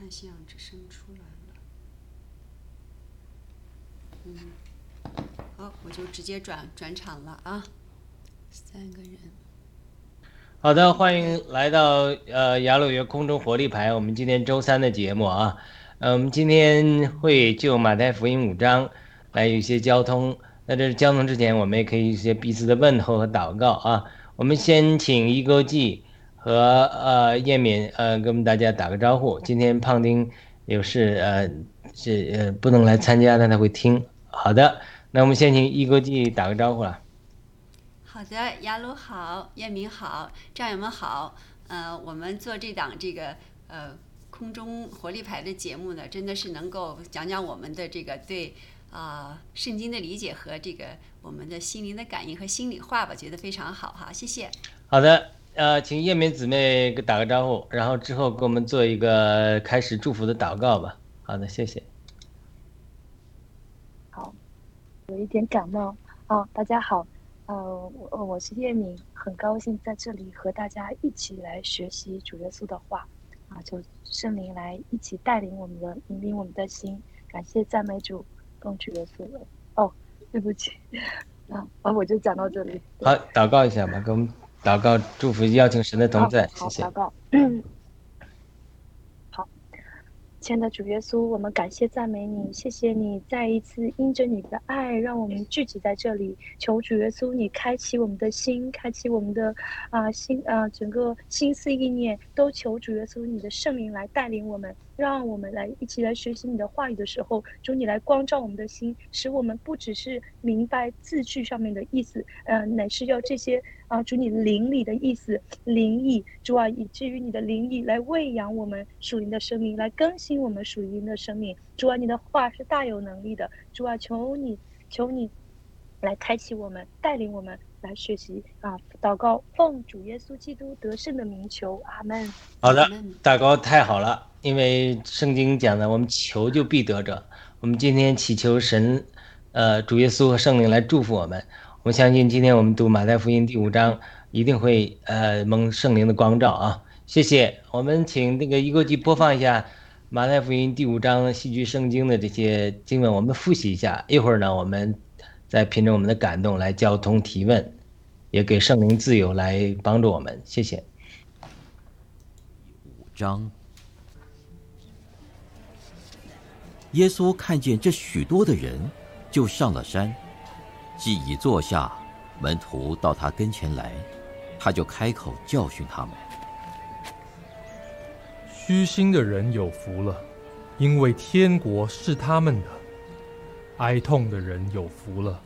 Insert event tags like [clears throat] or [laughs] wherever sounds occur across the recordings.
看信仰之声出来了。嗯，好，我就直接转转场了啊。三个人。好的，欢迎来到呃雅鲁约空中活力牌，我们今天周三的节目啊。呃，我们今天会就马太福音五章来有一些交通。在这交通之前，我们也可以一些彼此的问候和祷告啊。我们先请一勾记和呃叶敏呃跟我们大家打个招呼。今天胖丁有事呃是呃不能来参加，但他会听。好的，那我们先请一哥记打个招呼了。好的，雅鲁好，叶明好，战友们好。呃，我们做这档这个呃空中活力牌的节目呢，真的是能够讲讲我们的这个对。啊，圣经的理解和这个我们的心灵的感应和心里话吧，觉得非常好哈，谢谢。好的，呃，请叶敏姊妹打个招呼，然后之后给我们做一个开始祝福的祷告吧。好的，谢谢。好，有一点感冒哦，大家好，呃，我我是叶敏，很高兴在这里和大家一起来学习主耶稣的话啊，求圣灵来一起带领我们的，引领我们的心，感谢赞美主。刚取了素了哦，对不起啊，[laughs] 啊，我就讲到这里。好，祷告一下吧，给我们祷告祝福，邀请神的同在，谢谢。祷告。[clears throat] 好亲爱的主耶稣，我们感谢赞美你，谢谢你再一次因着你的爱，让我们聚集在这里。求主耶稣，你开启我们的心，开启我们的啊心啊整个心思意念，都求主耶稣你的圣灵来带领我们。让我们来一起来学习你的话语的时候，主你来光照我们的心，使我们不只是明白字句上面的意思，呃，乃是要这些啊，主你灵里的意思、灵意，主啊，以至于你的灵意来喂养我们属灵的生命，来更新我们属灵的生命。主啊，你的话是大有能力的，主啊，求你，求你来开启我们，带领我们来学习啊，祷告，奉主耶稣基督得胜的名求，阿门。好的，祷告太好了。因为圣经讲的，我们求就必得着。我们今天祈求神，呃，主耶稣和圣灵来祝福我们。我相信今天我们读马太福音第五章，一定会呃蒙圣灵的光照啊！谢谢。我们请那个一个机播放一下马太福音第五章戏剧圣经的这些经文，我们复习一下。一会儿呢，我们再凭着我们的感动来交通提问，也给圣灵自由来帮助我们。谢谢。五章。耶稣看见这许多的人，就上了山，既已坐下，门徒到他跟前来，他就开口教训他们：虚心的人有福了，因为天国是他们的；哀痛的人有福了，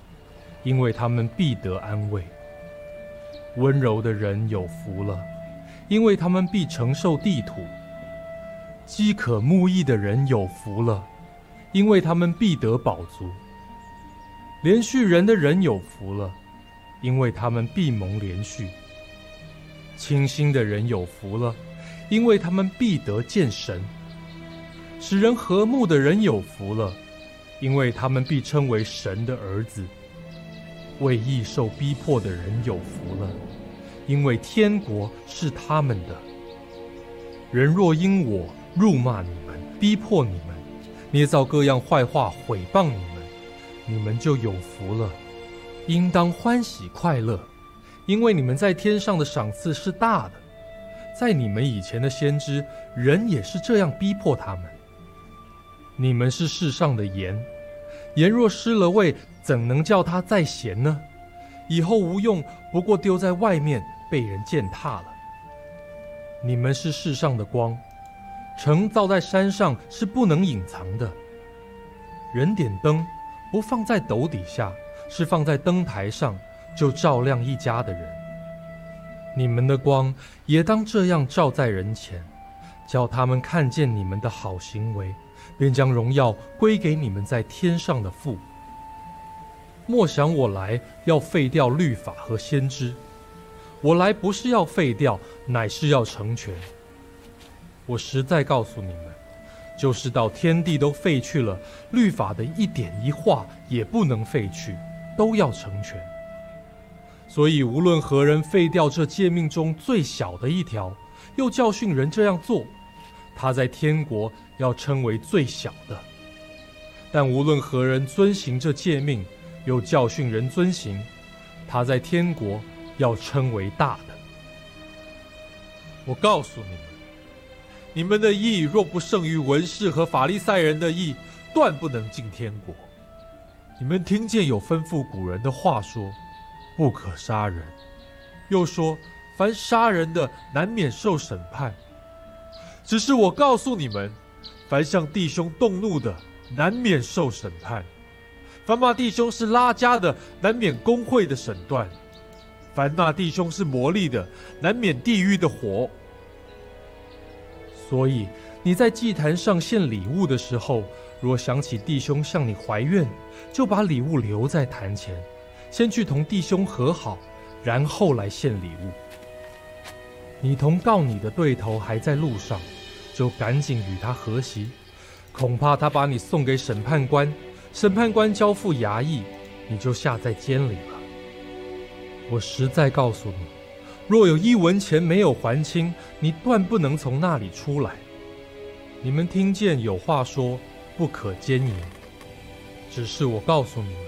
因为他们必得安慰；温柔的人有福了，因为他们必承受地土；饥渴慕义的人有福了。因为他们必得饱足，连续人的人有福了，因为他们必蒙连续；清心的人有福了，因为他们必得见神；使人和睦的人有福了，因为他们必称为神的儿子；为义受逼迫的人有福了，因为天国是他们的。人若因我辱骂你们，逼迫你们，捏造各样坏话毁谤你们，你们就有福了，应当欢喜快乐，因为你们在天上的赏赐是大的。在你们以前的先知，人也是这样逼迫他们。你们是世上的盐，盐若失了味，怎能叫它再咸呢？以后无用，不过丢在外面，被人践踏了。你们是世上的光。城造在山上是不能隐藏的。人点灯，不放在斗底下，是放在灯台上，就照亮一家的人。你们的光也当这样照在人前，叫他们看见你们的好行为，便将荣耀归给你们在天上的父。莫想我来要废掉律法和先知，我来不是要废掉，乃是要成全。我实在告诉你们，就是到天地都废去了，律法的一点一画也不能废去，都要成全。所以无论何人废掉这诫命中最小的一条，又教训人这样做，他在天国要称为最小的；但无论何人遵行这诫命，又教训人遵行，他在天国要称为大的。我告诉你们，你们的义若不胜于文士和法利赛人的义，断不能进天国。你们听见有吩咐古人的话说：“不可杀人。”又说：“凡杀人的，难免受审判。”只是我告诉你们，凡向弟兄动怒的，难免受审判；凡骂弟兄是拉家的，难免公会的审断；凡骂弟兄是魔力的，难免地狱的火。所以你在祭坛上献礼物的时候，若想起弟兄向你怀怨，就把礼物留在坛前，先去同弟兄和好，然后来献礼物。你同告你的对头还在路上，就赶紧与他和席，恐怕他把你送给审判官，审判官交付衙役，你就下在监里了。我实在告诉你，若有一文钱没有还清，你断不能从那里出来。你们听见有话说，不可奸淫。只是我告诉你们，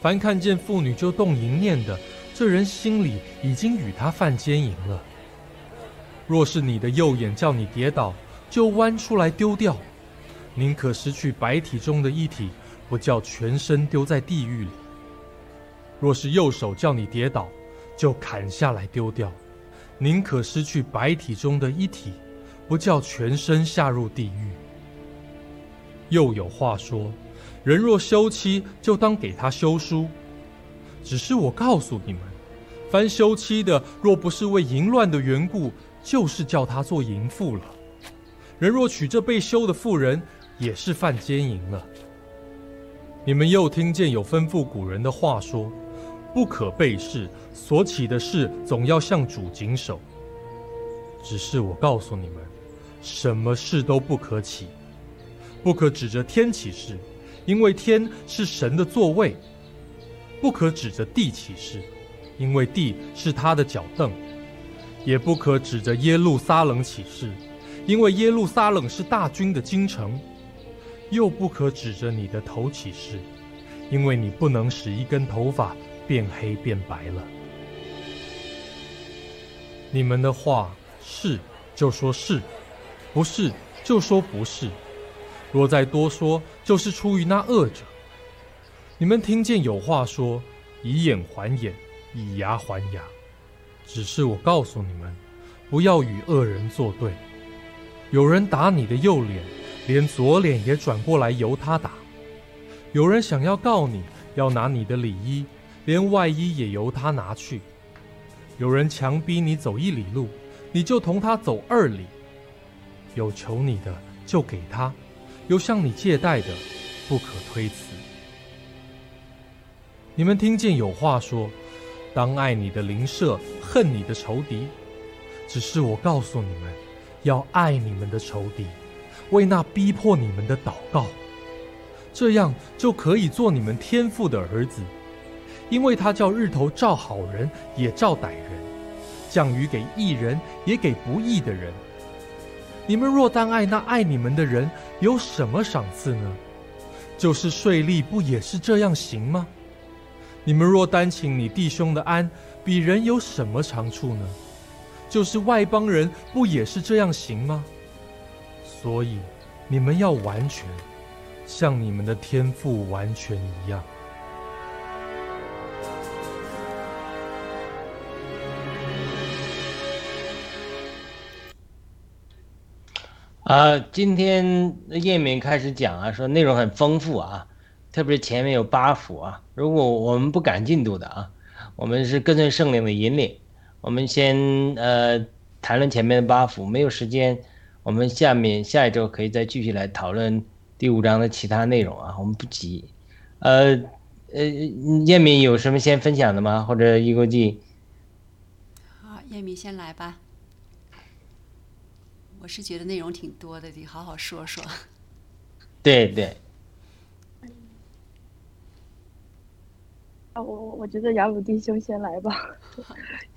凡看见妇女就动淫念的，这人心里已经与他犯奸淫了。若是你的右眼叫你跌倒，就弯出来丢掉；宁可失去白体中的一体，不叫全身丢在地狱里。若是右手叫你跌倒，就砍下来丢掉；宁可失去白体中的一体，不叫全身下入地狱。又有话说：人若休妻，就当给他休书。只是我告诉你们，凡休妻的，若不是为淫乱的缘故，就是叫他做淫妇了。人若娶这被休的妇人，也是犯奸淫了。你们又听见有吩咐古人的话说：不可背誓，所起的事总要向主谨守。只是我告诉你们，什么事都不可起，不可指着天起誓，因为天是神的座位；不可指着地起誓，因为地是他的脚凳。也不可指着耶路撒冷起誓，因为耶路撒冷是大军的京城；又不可指着你的头起誓，因为你不能使一根头发变黑变白了。你们的话是就说是，不是就说不是。若再多说，就是出于那恶者。你们听见有话说：以眼还眼，以牙还牙。只是我告诉你们，不要与恶人作对。有人打你的右脸，连左脸也转过来由他打；有人想要告你，要拿你的里衣，连外衣也由他拿去；有人强逼你走一里路，你就同他走二里。有求你的就给他，有向你借贷的，不可推辞。你们听见有话说。当爱你的邻舍，恨你的仇敌。只是我告诉你们，要爱你们的仇敌，为那逼迫你们的祷告。这样就可以做你们天父的儿子，因为他叫日头照好人也照歹人，降雨给义人也给不义的人。你们若单爱那爱你们的人，有什么赏赐呢？就是税吏不也是这样行吗？你们若单请你弟兄的安，比人有什么长处呢？就是外邦人不也是这样行吗？所以你们要完全，像你们的天赋完全一样。啊，今天叶敏开始讲啊，说内容很丰富啊。特别是前面有八幅啊，如果我们不赶进度的啊，我们是跟随圣灵的引领，我们先呃谈论前面的八幅，没有时间，我们下面下一周可以再继续来讨论第五章的其他内容啊，我们不急。呃呃，叶敏有什么先分享的吗？或者易国记？好，叶敏先来吧。我是觉得内容挺多的，得好好说说。对对。啊，我我觉得雅鲁弟兄先来吧，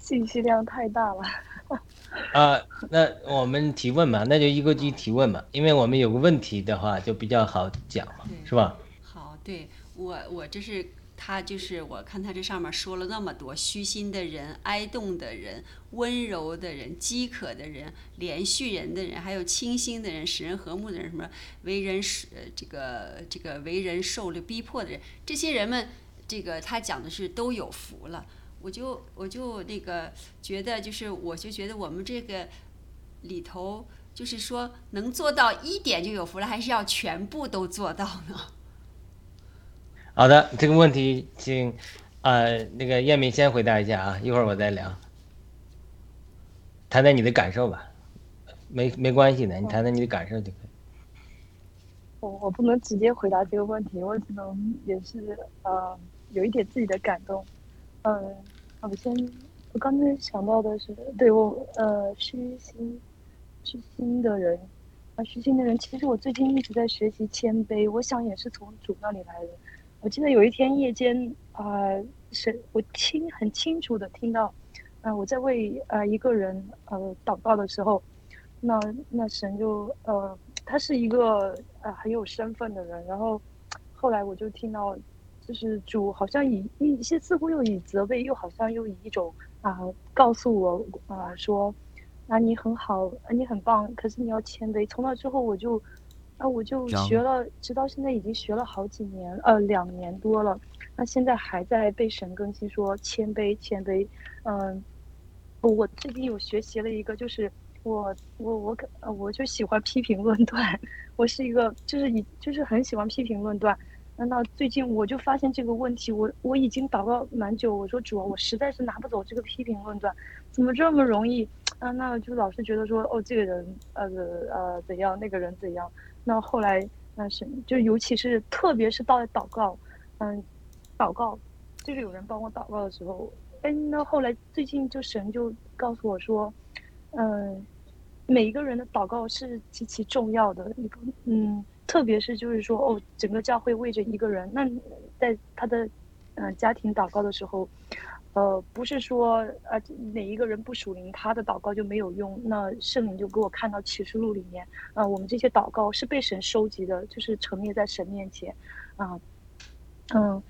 信息量太大了。[laughs] 啊，那我们提问嘛，那就一个一提问嘛，因为我们有个问题的话就比较好讲嘛，是吧？好，对我我这是他就是我看他这上面说了那么多虚心的人、哀动的人、温柔的人、饥渴的人、连续人的人，还有清心的人、使人和睦的人，什么为人是呃这个这个为人受了逼迫的人，这些人们，这个他讲的是都有福了。我就我就那个觉得就是我就觉得我们这个里头。就是说，能做到一点就有福了，还是要全部都做到呢？[laughs] 好的，这个问题请呃那个燕明先回答一下啊，一会儿我再聊。谈谈你的感受吧，没没关系的，你谈谈你的感受就可以。我我不能直接回答这个问题，我只能也是呃有一点自己的感动。嗯，我先我刚才想到的是，对我呃虚心虚心的人啊，虚心的人，其实我最近一直在学习谦卑，我想也是从主那里来的。我记得有一天夜间啊、是我清很清楚的听到，啊、我在为呃一个人呃祷告的时候，那那神就呃他是一个呃很有身份的人，然后后来我就听到，就是主好像以一些似乎又以责备，又好像又以一种啊、告诉我啊、说。啊，你很好，啊，你很棒，可是你要谦卑。从那之后，我就，啊，我就学了，直到现在已经学了好几年，呃，两年多了。那现在还在被神更新说谦卑，谦卑。嗯，我最近有学习了一个，就是我我我可呃我就喜欢批评论断，[laughs] 我是一个就是以就是很喜欢批评论断。那那最近我就发现这个问题，我我已经祷告蛮久，我说主啊，我实在是拿不走这个批评论断，怎么这么容易？啊，那就老是觉得说，哦，这个人呃呃怎样，那个人怎样。那后来那是就尤其是特别是到祷告，嗯，祷告就是有人帮我祷告的时候，哎，那后来最近就神就告诉我说，嗯，每一个人的祷告是极其重要的，一个嗯，特别是就是说哦，整个教会为着一个人，那在他的嗯、家庭祷告的时候。呃，不是说呃哪一个人不属灵，他的祷告就没有用。那圣灵就给我看到启示录里面，啊、我们这些祷告是被神收集的，就是陈列在神面前，啊、嗯，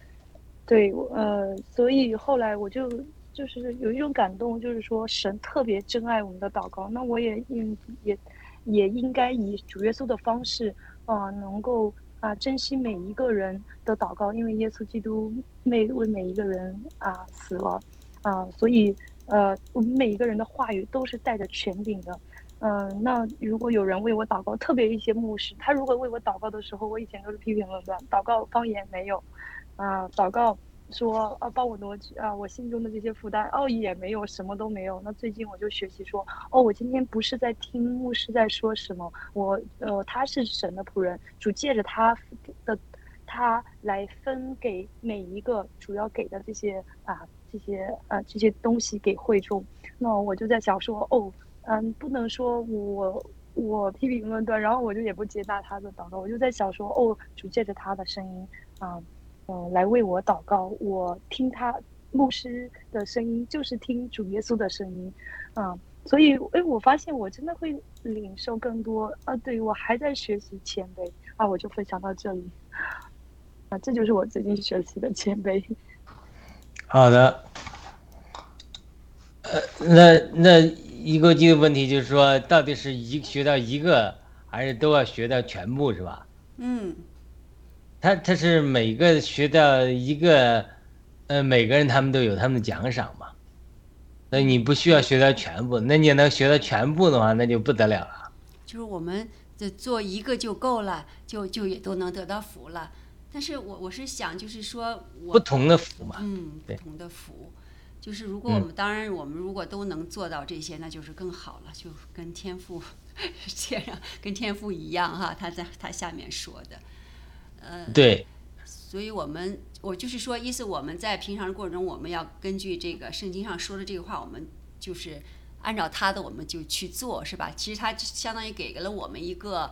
对，呃，所以后来我就就是有一种感动，就是说神特别珍爱我们的祷告，那我也应也也应该以主耶稣的方式，啊、能够啊、珍惜每一个人的祷告，因为耶稣基督为为每一个人啊、死了，啊、所以呃，我们每一个人的话语都是带着权柄的。嗯、那如果有人为我祷告，特别一些牧师，他如果为我祷告的时候，我以前都是批评论断，祷告方言没有，啊、祷告说啊，帮我挪去啊，我心中的这些负担，哦，也没有，什么都没有。那最近我就学习说，哦，我今天不是在听牧师在说什么，我呃，他是神的仆人，主借着他的他来分给每一个主要给的这些啊这些啊这些东西给会众。那我就在想说，哦，嗯，不能说我。我批评论断，然后我就也不接纳他的祷告，我就在想说，哦，主借着他的声音啊，呃，来为我祷告。我听他牧师的声音，就是听主耶稣的声音，啊，所以，哎，我发现我真的会领受更多啊。对我还在学习谦卑啊，我就分享到这里。啊，这就是我最近学习的谦卑。好的，呃，那那一个记的问题就是说，到底是一学到一个，还是都要学到全部，是吧？嗯，他他是每个学到一个，呃，每个人他们都有他们的奖赏嘛。那你不需要学到全部，那你能学到全部的话，那就不得了了。就是我们这做一个就够了，就就也都能得到福了。但是我我是想，就是说我不同的福嘛，嗯，不同的福，就是如果我们、当然我们如果都能做到这些，那就是更好了，就跟天赋 [laughs] 天上跟天赋一样哈，他在他下面说的，呃，对，所以我们我就是说，意思我们在平常的过程中，我们要根据这个圣经上说的这个话，我们就是按照他的，我们就去做，是吧？其实他相当于给了我们一个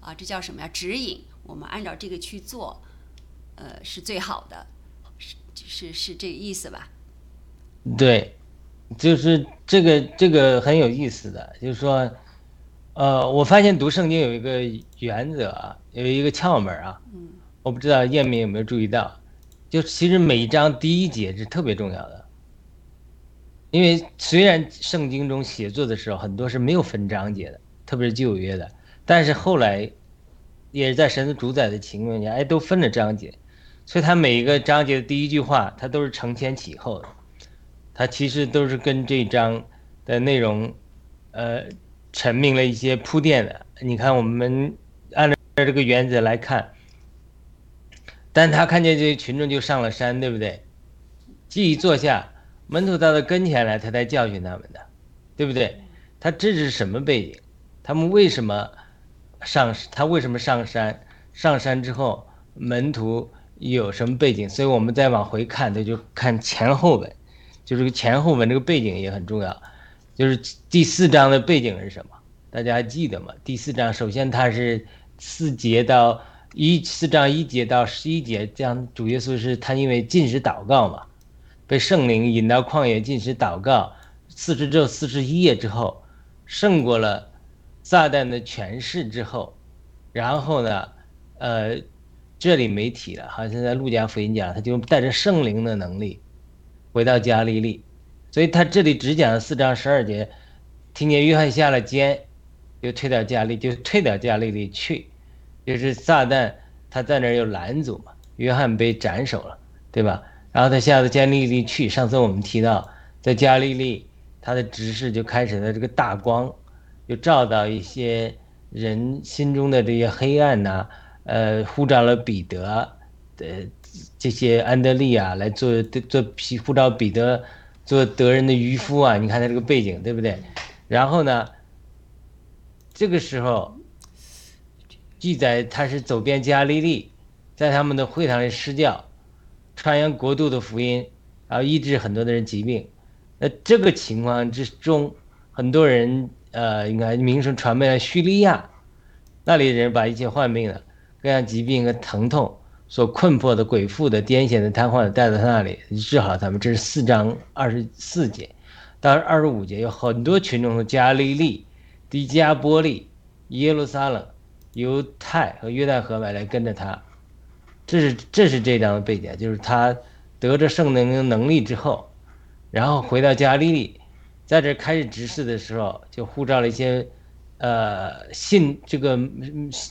啊，这叫什么呀？指引，我们按照这个去做，呃，是最好的，是是是这个意思吧？对，就是这个这个很有意思的，就是说，呃，我发现读圣经有一个原则啊，有一个窍门啊，嗯我不知道叶明有没有注意到，就其实每一章第一节是特别重要的，因为虽然圣经中写作的时候很多是没有分章节的，特别是旧约的，但是后来也是在神的主宰的情况下，哎，都分了章节，所以它每一个章节的第一句话，它都是承前启后的，它其实都是跟这章的内容，呃，阐明了一些铺垫的。你看，我们按照这个原则来看。但他看见这些群众就上了山，对不对？既一坐下，门徒到他跟前来，他才教训他们的，对不对？他这是什么背景？他们为什么上？他为什么上山？上山之后，门徒有什么背景？所以我们再往回看，他就看前后文，就这个前后文这个背景也很重要。就是第四章的背景是什么？大家还记得吗？第四章首先它是四节到。一四章一节到十一节，这样主耶稣是他因为进食祷告嘛，被圣灵引到旷野进食祷告，四十昼四十一夜之后，胜过了撒旦的权势之后，然后呢，呃，这里没提了，好像在路加福音讲，他就带着圣灵的能力回到加利利，所以他这里只讲了四章十二节，听见约翰下了监，就退到加利，就退到加利利去。就是撒旦，他在那儿有拦阻嘛，约翰被斩首了，对吧？然后他下到加利利去。上次我们提到，在加利利，他的执事就开始了这个大光，就照到一些人心中的这些黑暗呐，呃，呼召了彼得的这些安德利啊来做做皮，呼召彼得做德人的渔夫啊。你看他这个背景，对不对？然后呢，这个时候。记载他是走遍加利利，在他们的会堂里施教，传扬国度的福音，然后医治很多的人疾病。那这个情况之中，很多人呃，应该名声传遍了叙利亚，那里的人把一切患病的、各样疾病和疼痛所困迫的、鬼附的、癫痫的、瘫痪的带到他那里治好他们。这是四章二十四节，到二十五节有很多群众从加利利、迪加波利、耶路撒冷。犹太和约旦河外来跟着他，这是这是这张的背景，就是他得着圣灵能力之后，然后回到加利利，在这开始执事的时候，就呼召了一些，呃，信这个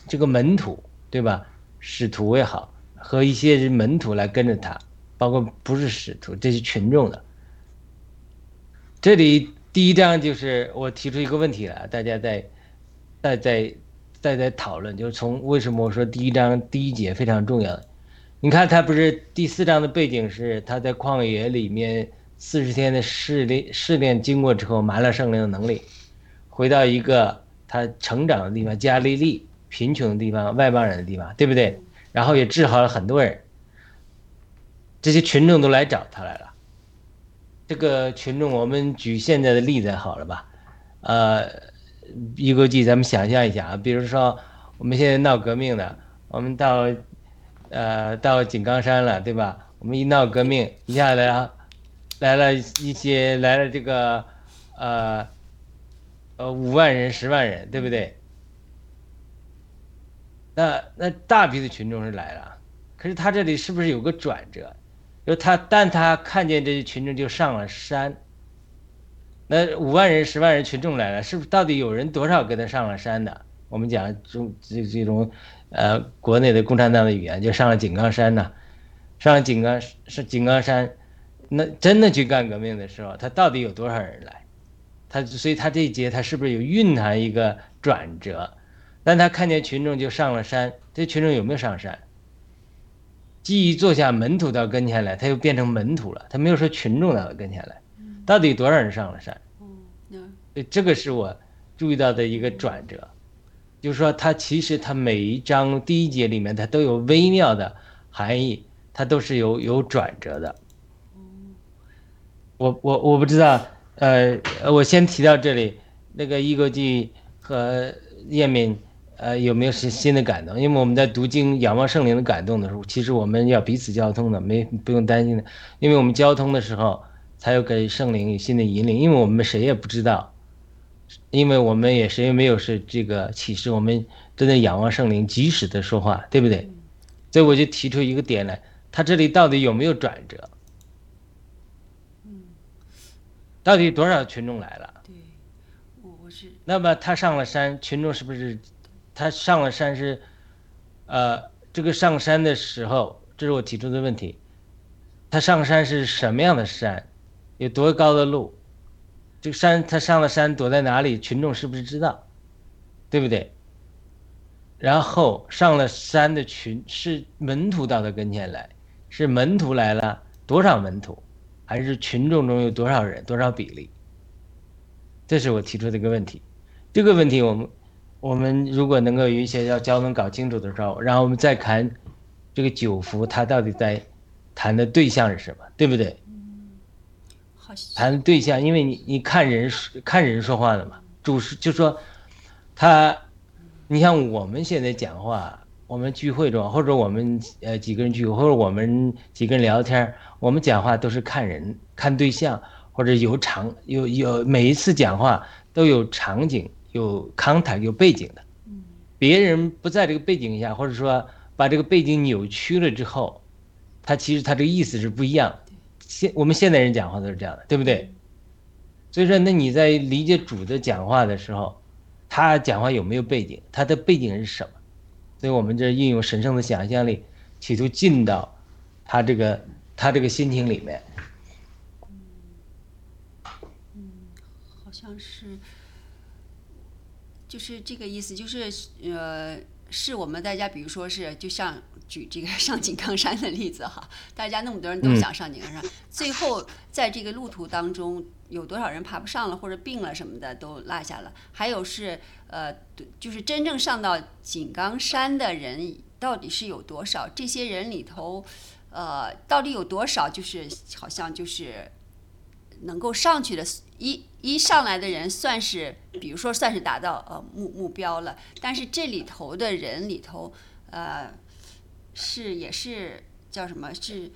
这个门徒，对吧？使徒也好，和一些门徒来跟着他，包括不是使徒，这些群众的。这里第一章就是我提出一个问题了，大家在在在。再在讨论，就是从为什么我说第一章第一节非常重要。你看，他不是第四章的背景是他在旷野里面四十天的试炼，试炼经过之后，满了圣灵的能力，回到一个他成长的地方加利利，贫穷的地方，外邦人的地方，对不对？然后也治好了很多人，这些群众都来找他来了。这个群众，我们举现在的例子好了吧？呃。一个记，咱们想象一下啊，比如说我们现在闹革命的，我们到，呃，到井冈山了，对吧？我们一闹革命，一下来，来了一些，来了这个，呃，呃，五万人、十万人，对不对？那那大批的群众是来了，可是他这里是不是有个转折？就他，但他看见这些群众就上了山。那五万人、十万人群众来了，是不是到底有人多少跟他上了山的？我们讲中这这种，呃，国内的共产党的语言就上了井冈山呢，上了井冈是井冈山，那真的去干革命的时候，他到底有多少人来？他所以他这一节他是不是有蕴含一个转折？但他看见群众就上了山，这群众有没有上山？既一坐下，门徒到跟前来，他又变成门徒了，他没有说群众到跟前来。到底多少人上了山？对，这个是我注意到的一个转折，就是说，它其实它每一章第一节里面，它都有微妙的含义，它都是有有转折的。我我我不知道，呃，我先提到这里，那个易国际和叶敏，呃，有没有新新的感动？因为我们在读经仰望圣灵的感动的时候，其实我们要彼此交通的，没不用担心的，因为我们交通的时候。才有给圣灵有新的引领，因为我们谁也不知道，因为我们也谁也没有是这个启示，我们真的仰望圣灵及时的说话，对不对？所以我就提出一个点来，他这里到底有没有转折？到底多少群众来了？对，我我是那么他上了山，群众是不是？他上了山是，呃，这个上山的时候，这是我提出的问题。他上山是什么样的山？有多高的路？这个山他上了山躲在哪里？群众是不是知道？对不对？然后上了山的群是门徒到他跟前来，是门徒来了多少门徒？还是群众中有多少人？多少比例？这是我提出的一个问题。这个问题我们。我们如果能够有一些要交通搞清楚的时候，然后我们再看这个九福，他到底在谈的对象是什么，对不对？谈对象，因为你你看人看人说话的嘛，主是就说他，你像我们现在讲话，我们聚会中或者我们呃几个人聚会，或者我们几个人聊天，我们讲话都是看人看对象，或者有场有有每一次讲话都有场景。有 context 有背景的，别人不在这个背景下，或者说把这个背景扭曲了之后，他其实他这个意思是不一样。现我们现代人讲话都是这样的，对不对？所以说，那你在理解主的讲话的时候，他讲话有没有背景？他的背景是什么？所以我们这运用神圣的想象力，企图进到他这个他这个心情里面。嗯，好像是。就是这个意思，就是呃，是我们大家，比如说是，就像举这个 [laughs] 上井冈山的例子哈，大家那么多人都想上井冈山，最后在这个路途当中，有多少人爬不上了，或者病了什么的都落下了，还有是呃，就是真正上到井冈山的人到底是有多少？这些人里头，呃，到底有多少？就是好像就是。能够上去的，一一上来的人算是，比如说算是达到呃目目标了。但是这里头的人里头，呃，是也是叫什么？是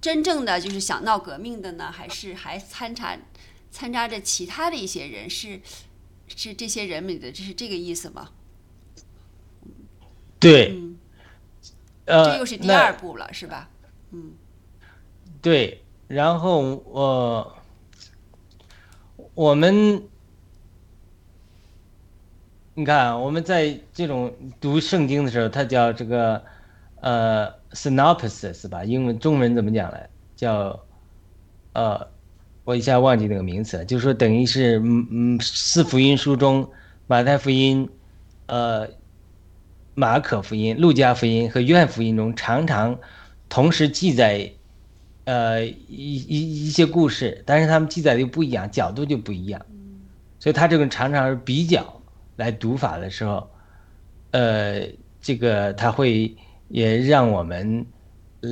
真正的就是想闹革命的呢，还是还参插参加着其他的一些人？是是这些人里的，这是这个意思吗？对，嗯，这又是第二步了，是吧？嗯，对，然后我。我们，你看，我们在这种读圣经的时候，它叫这个呃 synopsis 吧？英文、中文怎么讲来？叫呃，我一下忘记那个名词了。就是说，等于是嗯嗯，四福音书中，马太福音、呃，马可福音、路加福音和约翰福音中，常常同时记载。呃，一一一些故事，但是他们记载的又不一样，角度就不一样，所以他这个常常是比较来读法的时候，呃，这个他会也让我们呃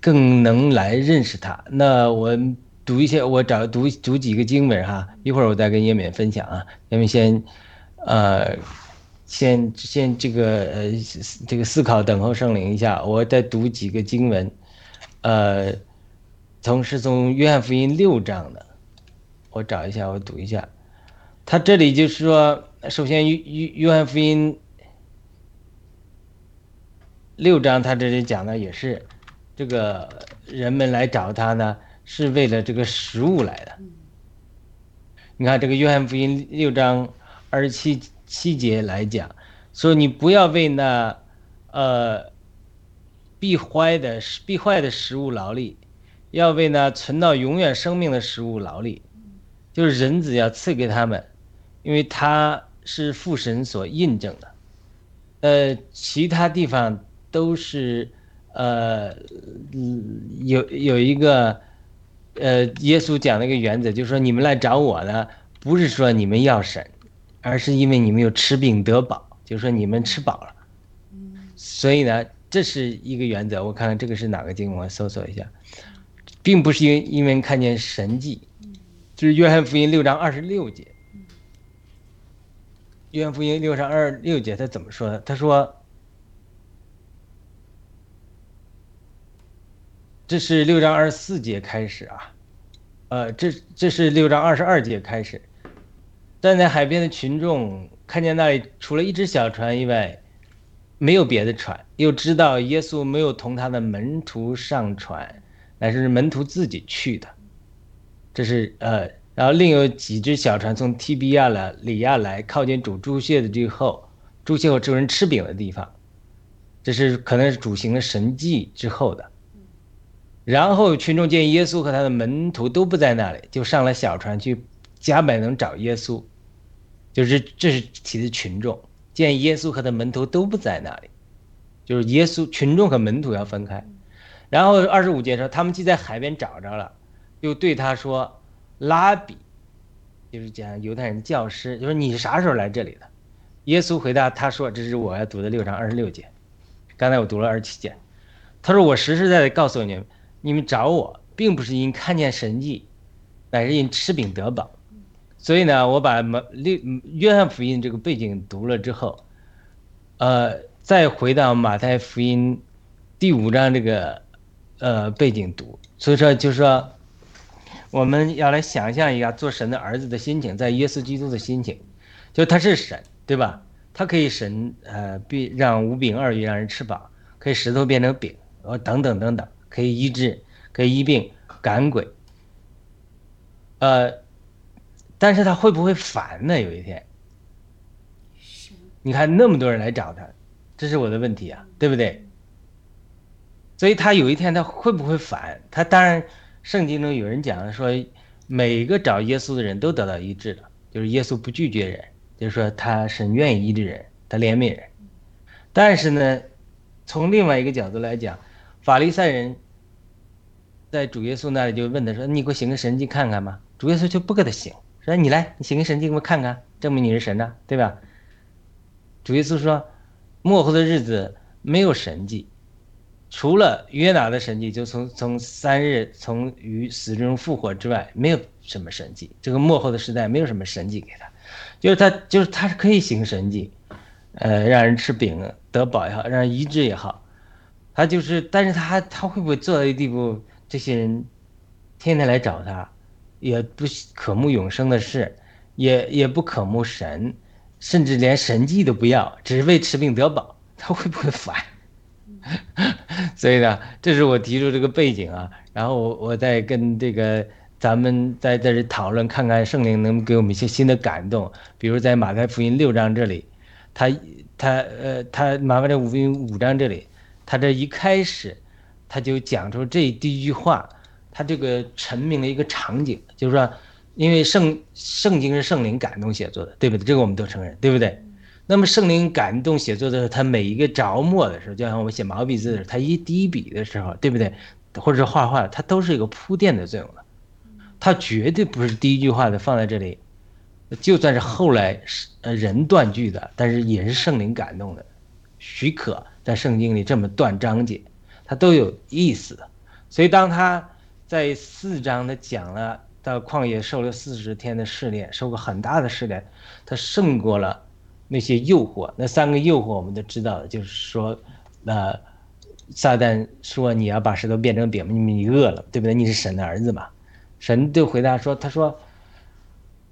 更能来认识他。那我读一些，我找读读几个经文哈，一会儿我再跟叶敏分享啊。叶敏先，呃，先先这个呃这个思考等候圣灵一下，我再读几个经文。呃，从是从约翰福音六章的，我找一下，我读一下。他这里就是说，首先约约约翰福音六章，他这里讲的也是这个人们来找他呢，是为了这个食物来的。你看这个约翰福音六章二十七七节来讲，说你不要为那呃。必坏的必坏的食物劳力，要为那存到永远生命的食物劳力，就是人子要赐给他们，因为他是父神所印证的。呃，其他地方都是呃，有有一个呃，耶稣讲的一个原则，就是说你们来找我呢，不是说你们要神，而是因为你们有吃饼得饱，就是说你们吃饱了。所以呢。这是一个原则，我看看这个是哪个经，我搜索一下，并不是因因为看见神迹，就是约翰福音六章二十六节。约翰福音六章二十六节他怎么说的？他说：“这是六章二十四节开始啊，呃，这这是六章二十二节开始，站在海边的群众看见那里除了一只小船以外，没有别的船，又知道耶稣没有同他的门徒上船，乃是门徒自己去的。这是呃，然后另有几只小船从提比亚来里亚来，靠近主猪血的之后，猪血后众人吃饼的地方，这是可能是主行了神迹之后的。然后群众见耶稣和他的门徒都不在那里，就上了小船去加百农找耶稣。就是这是提的群众见耶稣和他门徒都不在那里，就是耶稣群众和门徒要分开。然后二十五节说，他们既在海边找着了，又对他说：“拉比，就是讲犹太人教师，就是你啥时候来这里的？”耶稣回答他说：“这是我要读的六章二十六节，刚才我读了二十七节。他说我实实在在告诉你们。”你们找我，并不是因看见神迹，乃是因吃饼得饱。所以呢，我把马六约翰福音这个背景读了之后，呃，再回到马太福音第五章这个呃背景读。所以说，就是说，我们要来想象一下做神的儿子的心情，在耶稣基督的心情，就他是神，对吧？他可以神呃，必让五饼二鱼让人吃饱，可以石头变成饼，呃，等等等等。可以医治，可以医病赶鬼，呃，但是他会不会烦呢？有一天，你看那么多人来找他，这是我的问题啊，对不对？所以他有一天他会不会烦？他当然，圣经中有人讲说，每个找耶稣的人都得到医治了，就是耶稣不拒绝人，就是说他是愿意医治人，他怜悯人。但是呢，从另外一个角度来讲。法利赛人在主耶稣那里就问他说：“你给我行个神迹看看吧？”主耶稣就不给他行，说：“你来，你行个神迹给我看看，证明你是神呐，对吧？”主耶稣说：“末后的日子没有神迹，除了约拿的神迹，就从从三日从于死中复活之外，没有什么神迹。这个末后的时代没有什么神迹给他，就是他就是他是可以行神迹，呃，让人吃饼得饱也好，让人医治也好。”他就是，但是他他会不会做到一地步？这些人天天来找他，也不渴慕永生的事，也也不渴慕神，甚至连神迹都不要，只为吃病得饱，他会不会烦？[laughs] 所以呢，这是我提出这个背景啊。然后我我再跟这个咱们再在这讨论，看看圣灵能给我们一些新的感动。比如在马太福音六章这里，他他呃他马太福音五章这里。他这一开始，他就讲出这第一句话，他这个陈明了一个场景，就是说，因为圣圣经是圣灵感动写作的，对不对？这个我们都承认，对不对？那么圣灵感动写作的时候，他每一个着墨的时候，就像我们写毛笔字的时候，他一第一笔的时候，对不对？或者是画画，它都是一个铺垫的作用的，它绝对不是第一句话的放在这里，就算是后来是呃人断句的，但是也是圣灵感动的许可。在圣经里这么断章节，它都有意思。所以当他在四章他讲了到旷野受了四十天的试炼，受过很大的试炼，他胜过了那些诱惑。那三个诱惑我们都知道，就是说，那撒旦说你要把石头变成饼，你你饿了，对不对？你是神的儿子嘛？神就回答说，他说，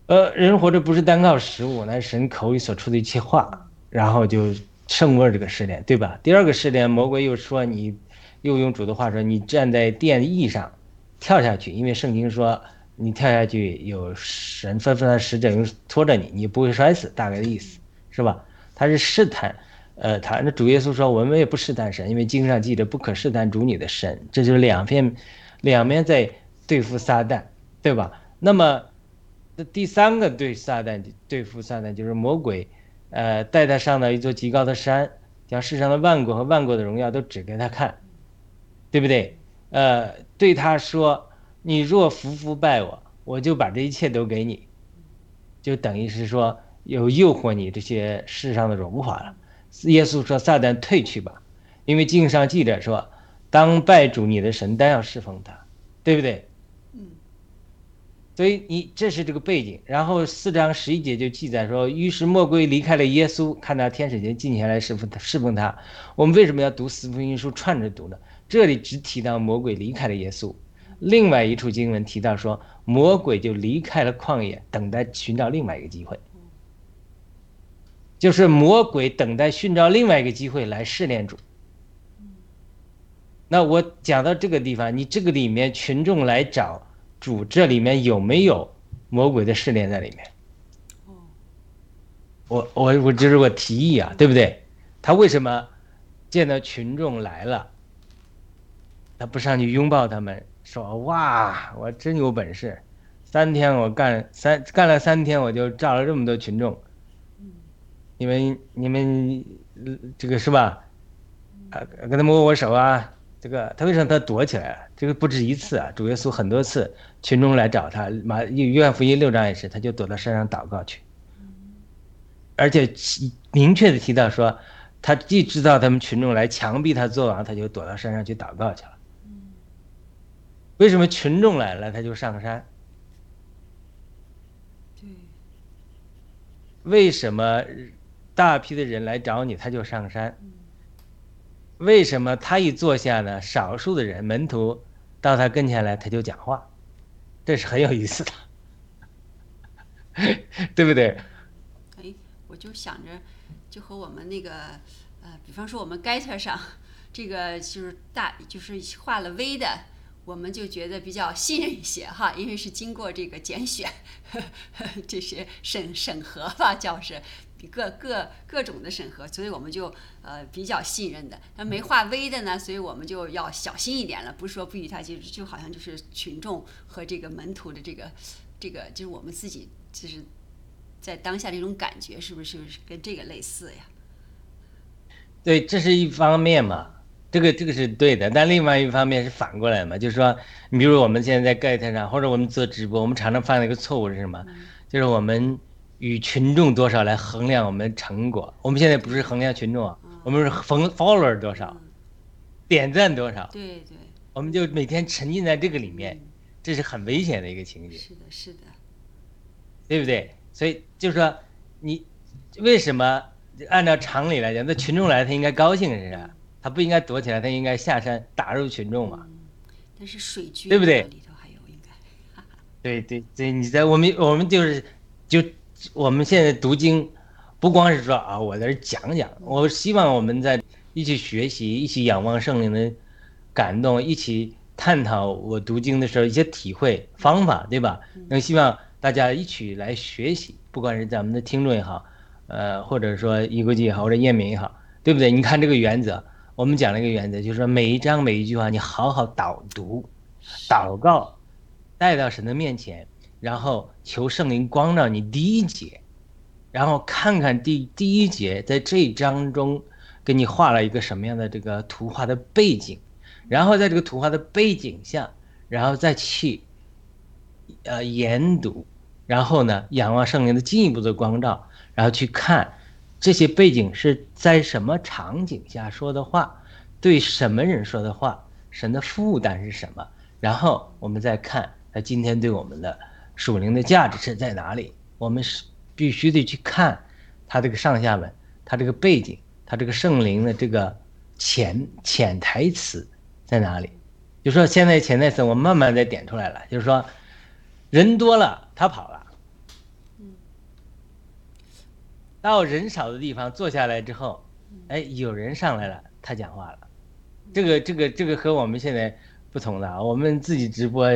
呃，人活着不是单靠食物，那神口里所出的一切话，然后就。胜过这个试炼，对吧？第二个试炼，魔鬼又说你，又用主的话说，你站在殿翼上，跳下去，因为圣经说你跳下去有神吩咐的使者用拖着你，你不会摔死，大概的意思是吧？他是试探，呃，他那主耶稣说我们也不试探神，因为经上记着不可试探主你的神，这就是两片，两面在对付撒旦，对吧？那么，那第三个对撒旦对付撒旦就是魔鬼。呃，带他上到一座极高的山，将世上的万国和万国的荣耀都指给他看，对不对？呃，对他说：“你若服服拜我，我就把这一切都给你。”就等于是说有诱惑你这些世上的荣华了。耶稣说：“撒旦退去吧，因为经上记着说，当拜主你的神，单要侍奉他，对不对？”所以你这是这个背景，然后四章十一节就记载说，于是魔鬼离开了耶稣，看到天使间进下来侍奉，侍奉他。我们为什么要读四福音书串着读呢？这里只提到魔鬼离开了耶稣，另外一处经文提到说，魔鬼就离开了旷野，等待寻找另外一个机会，就是魔鬼等待寻找另外一个机会来试炼主。那我讲到这个地方，你这个里面群众来找主，这里面有没有魔鬼的试炼在里面？我我我这是我提议啊，对不对？他为什么见到群众来了，他不上去拥抱他们，说哇，我真有本事，三天我干三干了三天，我就炸了这么多群众，你们你们这个是吧？啊，跟他握握手啊，这个他为什么他躲起来了？这个不止一次啊，主耶稣很多次群众来找他，马约翰福音六章也是，他就躲到山上祷告去。而且明确的提到说，他既知道他们群众来强逼他做王，他就躲到山上去祷告去了。为什么群众来了他就上山？对。为什么大批的人来找你他就上山？为什么他一坐下呢？少数的人门徒到他跟前来他就讲话，这是很有意思的，[laughs] 对不对？哎我就想着，就和我们那个，呃，比方说我们 get 上，这个就是大，就是画了 V 的，我们就觉得比较信任一些哈，因为是经过这个拣选，呵 [laughs] 呵这些审审核吧，叫是各各各种的审核，所以我们就呃比较信任的。那没画 V 的呢，所以我们就要小心一点了，不是说不与他就就好像就是群众和这个门徒的这个这个，就是我们自己就是。在当下这种感觉是不是跟这个类似呀？对，这是一方面嘛，这个这个是对的。但另外一方面是反过来嘛，就是说，你比如我们现在在 Get 上，或者我们做直播，我们常常犯的一个错误是什么？就是我们与群众多少来衡量我们成果。我们现在不是衡量群众啊，我们是衡 follower 多少，点赞多少。对对。我们就每天沉浸在这个里面，这是很危险的一个情景。是的，是的。对不对？所以就是说，你为什么按照常理来讲，那群众来他应该高兴是吧？他不应该躲起来，他应该下山打入群众嘛。但是水军对不对？里头还有应该。对对对，你在我们我们就是就我们现在读经，不光是说啊，我在这讲讲，我希望我们在一起学习，一起仰望圣灵的感动，一起探讨我读经的时候一些体会方法，对吧？那希望。大家一起来学习，不管是咱们的听众也好，呃，或者说一国际也好，或者叶明也好，对不对？你看这个原则，我们讲了一个原则，就是说每一章每一句话，你好好导读、祷告，带到神的面前，然后求圣灵光照你第一节，然后看看第第一节在这一章中给你画了一个什么样的这个图画的背景，然后在这个图画的背景下，然后再去呃研读。然后呢，仰望圣灵的进一步的光照，然后去看这些背景是在什么场景下说的话，对什么人说的话，神的负担是什么？然后我们再看他今天对我们的属灵的价值是在哪里？我们是必须得去看他这个上下文，他这个背景，他这个圣灵的这个潜潜台词在哪里？就说现在潜台词我慢慢再点出来了，就是说人多了他跑了。到人少的地方坐下来之后，哎，有人上来了，他讲话了。这个、这个、这个和我们现在不同的啊。我们自己直播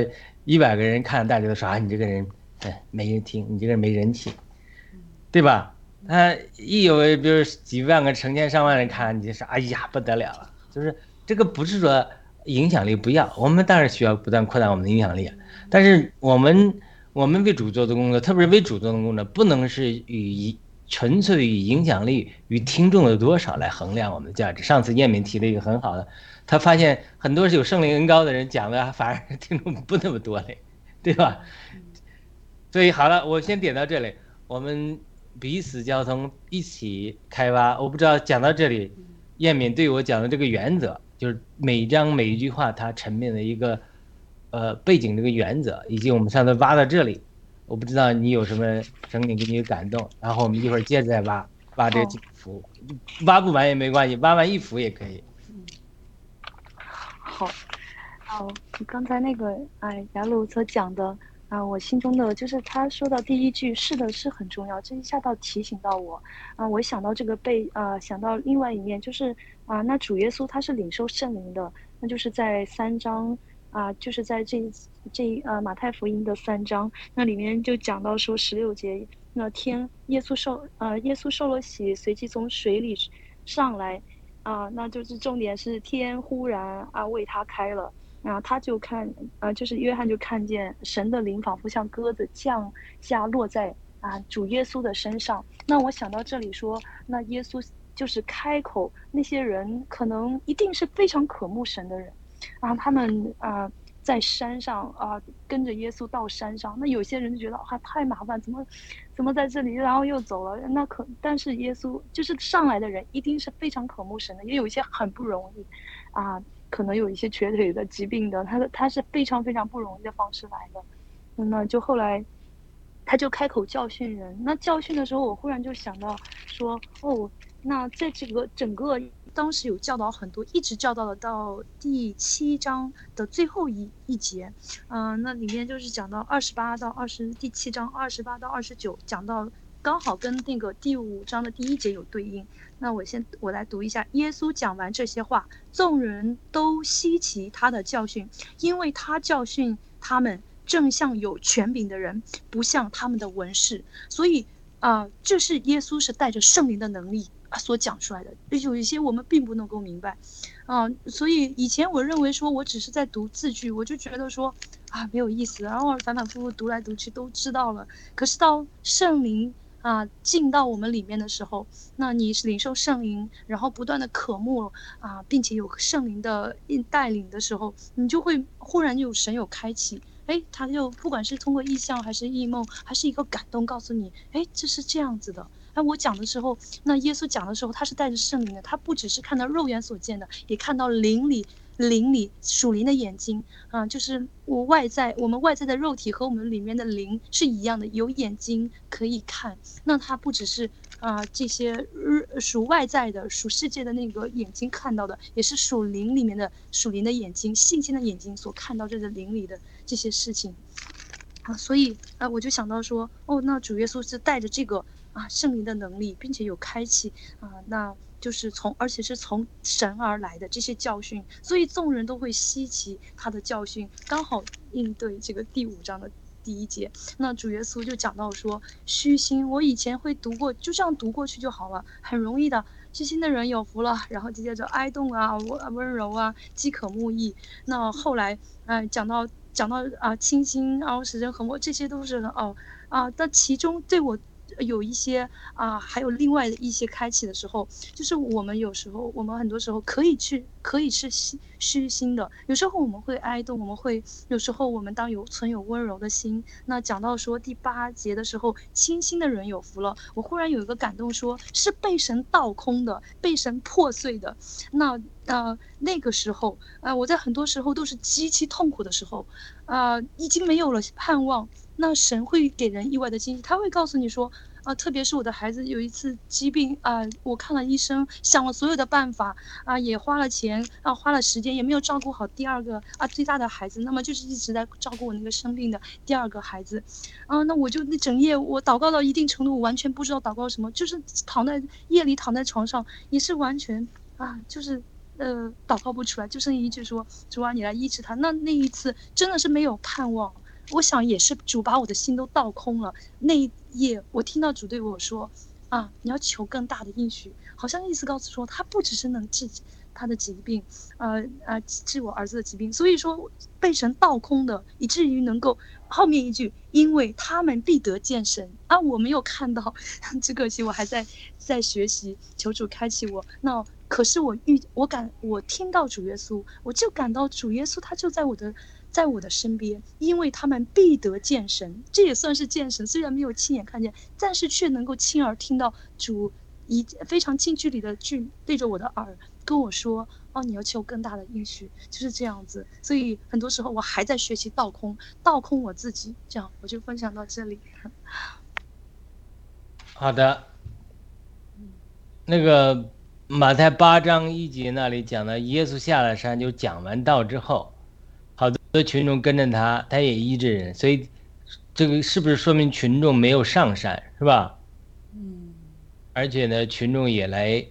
一百个人看，大家都说啊，你这个人哎没人听，你这个人没人气，对吧？他一有比如几万个、成千上万人看，你就说哎呀不得了了。就是这个不是说影响力不要，我们当然需要不断扩大我们的影响力，但是我们我们为主做的工作，特别是为主做的工作，不能是与。纯粹以影响力与听众的多少来衡量我们的价值。上次叶敏提了一个很好的，他发现很多是有圣灵恩高的人讲的，[laughs] 反而听众不那么多嘞，[laughs] 对吧？所以好了，我先点到这里，我们彼此交通，一起开挖。我不知道讲到这里，彦敏对我讲的这个原则，就是每一章每一句话它沉淀的一个呃背景这个原则，以及我们上次挖到这里。我不知道你有什么声音给你感动，然后我们一会儿接着再挖挖这个幅，挖不完也没关系，挖完一幅也可以。好，好，刚才那个哎，雅鲁所讲的啊，我心中的就是他说到第一句，是的，是很重要，这一下倒提醒到我啊，我想到这个被啊，想到另外一面，就是啊，那主耶稣他是领受圣灵的，那就是在三章啊，就是在这这呃马太福音的三章，那里面就讲到说十六节，那天耶稣受呃耶稣受了洗，随即从水里上来。啊，那就是重点是天忽然啊为他开了，然后他就看，啊，就是约翰就看见神的灵仿佛像鸽子降下落在啊主耶稣的身上。那我想到这里说，那耶稣就是开口，那些人可能一定是非常渴慕神的人，然后他们啊。在山上啊，跟着耶稣到山上。那有些人就觉得啊，太麻烦，怎么，怎么在这里，然后又走了？那可，但是耶稣就是上来的人，一定是非常渴慕神的。也有一些很不容易，啊，可能有一些瘸腿的疾病的，他的他是非常非常不容易的方式来的。那就后来，他就开口教训人。那教训的时候，我忽然就想到说，哦，那在这个整个。当时有教导很多，一直教导了到第七章的最后一一节，嗯，那里面就是讲到二十八到二十第七章二十八到二十九，讲到刚好跟那个第五章的第一节有对应。那我先我来读一下，耶稣讲完这些话，众人都稀奇他的教训，因为他教训他们正像有权柄的人，不像他们的文士，所以啊，这是耶稣是带着圣灵的能力。所讲出来的，有一些我们并不能够明白，啊，所以以前我认为说我只是在读字句，我就觉得说啊没有意思，然后反反复复读来读去都知道了。可是到圣灵啊进到我们里面的时候，那你是领受圣灵，然后不断的渴慕啊，并且有圣灵的带领的时候，你就会忽然有神有开启，哎，他就不管是通过意象还是异梦，还是一个感动，告诉你，哎，这是这样子的。哎，我讲的时候，那耶稣讲的时候，他是带着圣灵的，他不只是看到肉眼所见的，也看到灵里灵里属灵的眼睛啊，就是我外在我们外在的肉体和我们里面的灵是一样的，有眼睛可以看。那他不只是啊这些属外在的属世界的那个眼睛看到的，也是属灵里面的属灵的眼睛、信心的眼睛所看到这个灵里的这些事情啊。所以啊，我就想到说，哦，那主耶稣是带着这个。啊，圣灵的能力，并且有开启啊，那就是从，而且是从神而来的这些教训，所以众人都会稀奇他的教训，刚好应对这个第五章的第一节。那主耶稣就讲到说，虚心，我以前会读过，就这样读过去就好了，很容易的。虚心的人有福了，然后接着哀动啊，温温柔啊，饥渴慕义。那后来，哎，讲到讲到啊，清新，然后使人和睦，这些都是哦啊，但其中对我。有一些啊，还有另外的一些开启的时候，就是我们有时候，我们很多时候可以去，可以是虚虚心的。有时候我们会哀动，我们会有时候我们当有存有温柔的心。那讲到说第八节的时候，清心的人有福了。我忽然有一个感动，说是被神倒空的，被神破碎的。那呃那个时候，呃我在很多时候都是极其痛苦的时候，啊已经没有了盼望。那神会给人意外的惊喜，他会告诉你说。特别是我的孩子有一次疾病啊，我看了医生，想了所有的办法啊，也花了钱啊，花了时间，也没有照顾好第二个啊最大的孩子，那么就是一直在照顾我那个生病的第二个孩子，啊，那我就那整夜我祷告到一定程度，我完全不知道祷告什么，就是躺在夜里躺在床上，也是完全啊，就是呃祷告不出来，就剩一句说主啊，你来医治他。那那一次真的是没有盼望。我想也是主把我的心都倒空了。那一夜，我听到主对我说：“啊，你要求更大的应许。”好像意思告诉说，他不只是能治他的疾病，呃呃，治我儿子的疾病。所以说被神倒空的，以至于能够后面一句，因为他们必得见神啊！我没有看到，只可惜我还在在学习，求主开启我。那可是我遇我感我听到主耶稣，我就感到主耶稣他就在我的。在我的身边，因为他们必得见神，这也算是见神。虽然没有亲眼看见，但是却能够亲耳听到主一非常近距离的去对着我的耳跟我说：“哦，你要求更大的应许，就是这样子。”所以很多时候我还在学习倒空，倒空我自己。这样我就分享到这里。好的，那个马太八章一节那里讲的，耶稣下了山就讲完道之后。的群众跟着他，他也医治人，所以这个是不是说明群众没有上山，是吧？嗯，而且呢，群众也来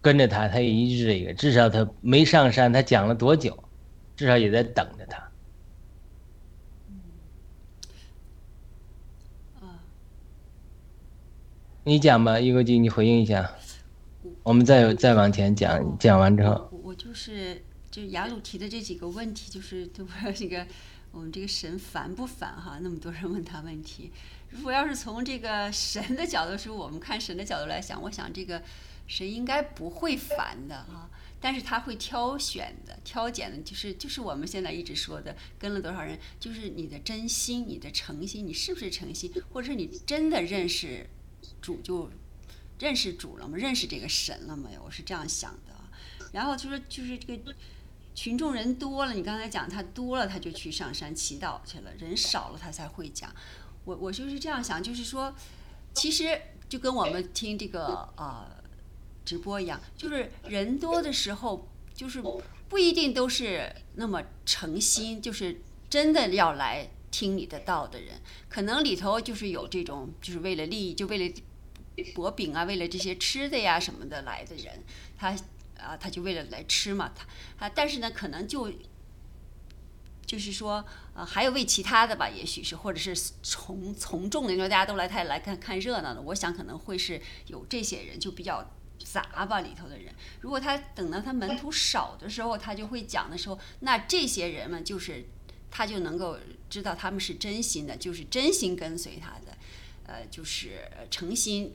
跟着他，他也医治这个，至少他没上山，他讲了多久，至少也在等着他。你讲吧，一个句，你回应一下，我们再再往前讲，讲完之后，我就是就是雅鲁提的这几个问题，就是都不知道这个我们这个神烦不烦哈？那么多人问他问题，如果要是从这个神的角度说，我们看神的角度来想，我想这个神应该不会烦的啊，但是他会挑选的、挑拣的，就是就是我们现在一直说的，跟了多少人，就是你的真心、你的诚心，你是不是诚心，或者是你真的认识。主就认识主了吗？认识这个神了没有？我是这样想的。然后就说，就是这个群众人多了，你刚才讲他多了，他就去上山祈祷去了；人少了，他才会讲。我我就是这样想，就是说，其实就跟我们听这个呃直播一样，就是人多的时候，就是不一定都是那么诚心，就是真的要来。听你的道的人，可能里头就是有这种，就是为了利益，就为了薄饼啊，为了这些吃的呀什么的来的人，他啊，他就为了来吃嘛，他啊，但是呢，可能就就是说，呃，还有为其他的吧，也许是，或者是从从众的，因为大家都来他来看看热闹的，我想可能会是有这些人，就比较杂吧里头的人。如果他等到他门徒少的时候，他就会讲的时候，那这些人们就是。他就能够知道他们是真心的，就是真心跟随他的，呃，就是诚心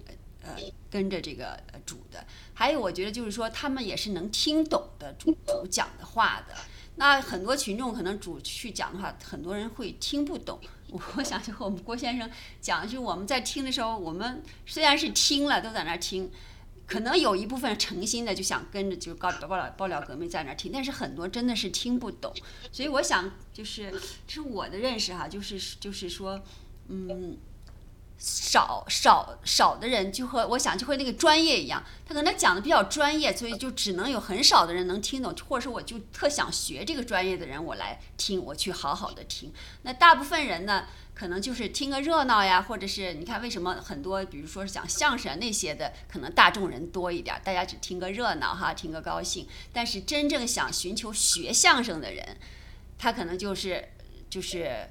呃跟着这个主的。还有，我觉得就是说，他们也是能听懂的主讲的话的。那很多群众可能主去讲的话，很多人会听不懂。我想就和我们郭先生讲，就我们在听的时候，我们虽然是听了，都在那听。可能有一部分诚心的就想跟着就告爆料爆料革命在那听，但是很多真的是听不懂，所以我想就是这是我的认识哈，就是就是说，嗯，少少少的人就和我想就和那个专业一样，他可能讲的比较专业，所以就只能有很少的人能听懂，或者说我就特想学这个专业的人我来听，我去好好的听，那大部分人呢？可能就是听个热闹呀，或者是你看为什么很多，比如说是讲相声那些的，可能大众人多一点，大家只听个热闹哈，听个高兴。但是真正想寻求学相声的人，他可能就是就是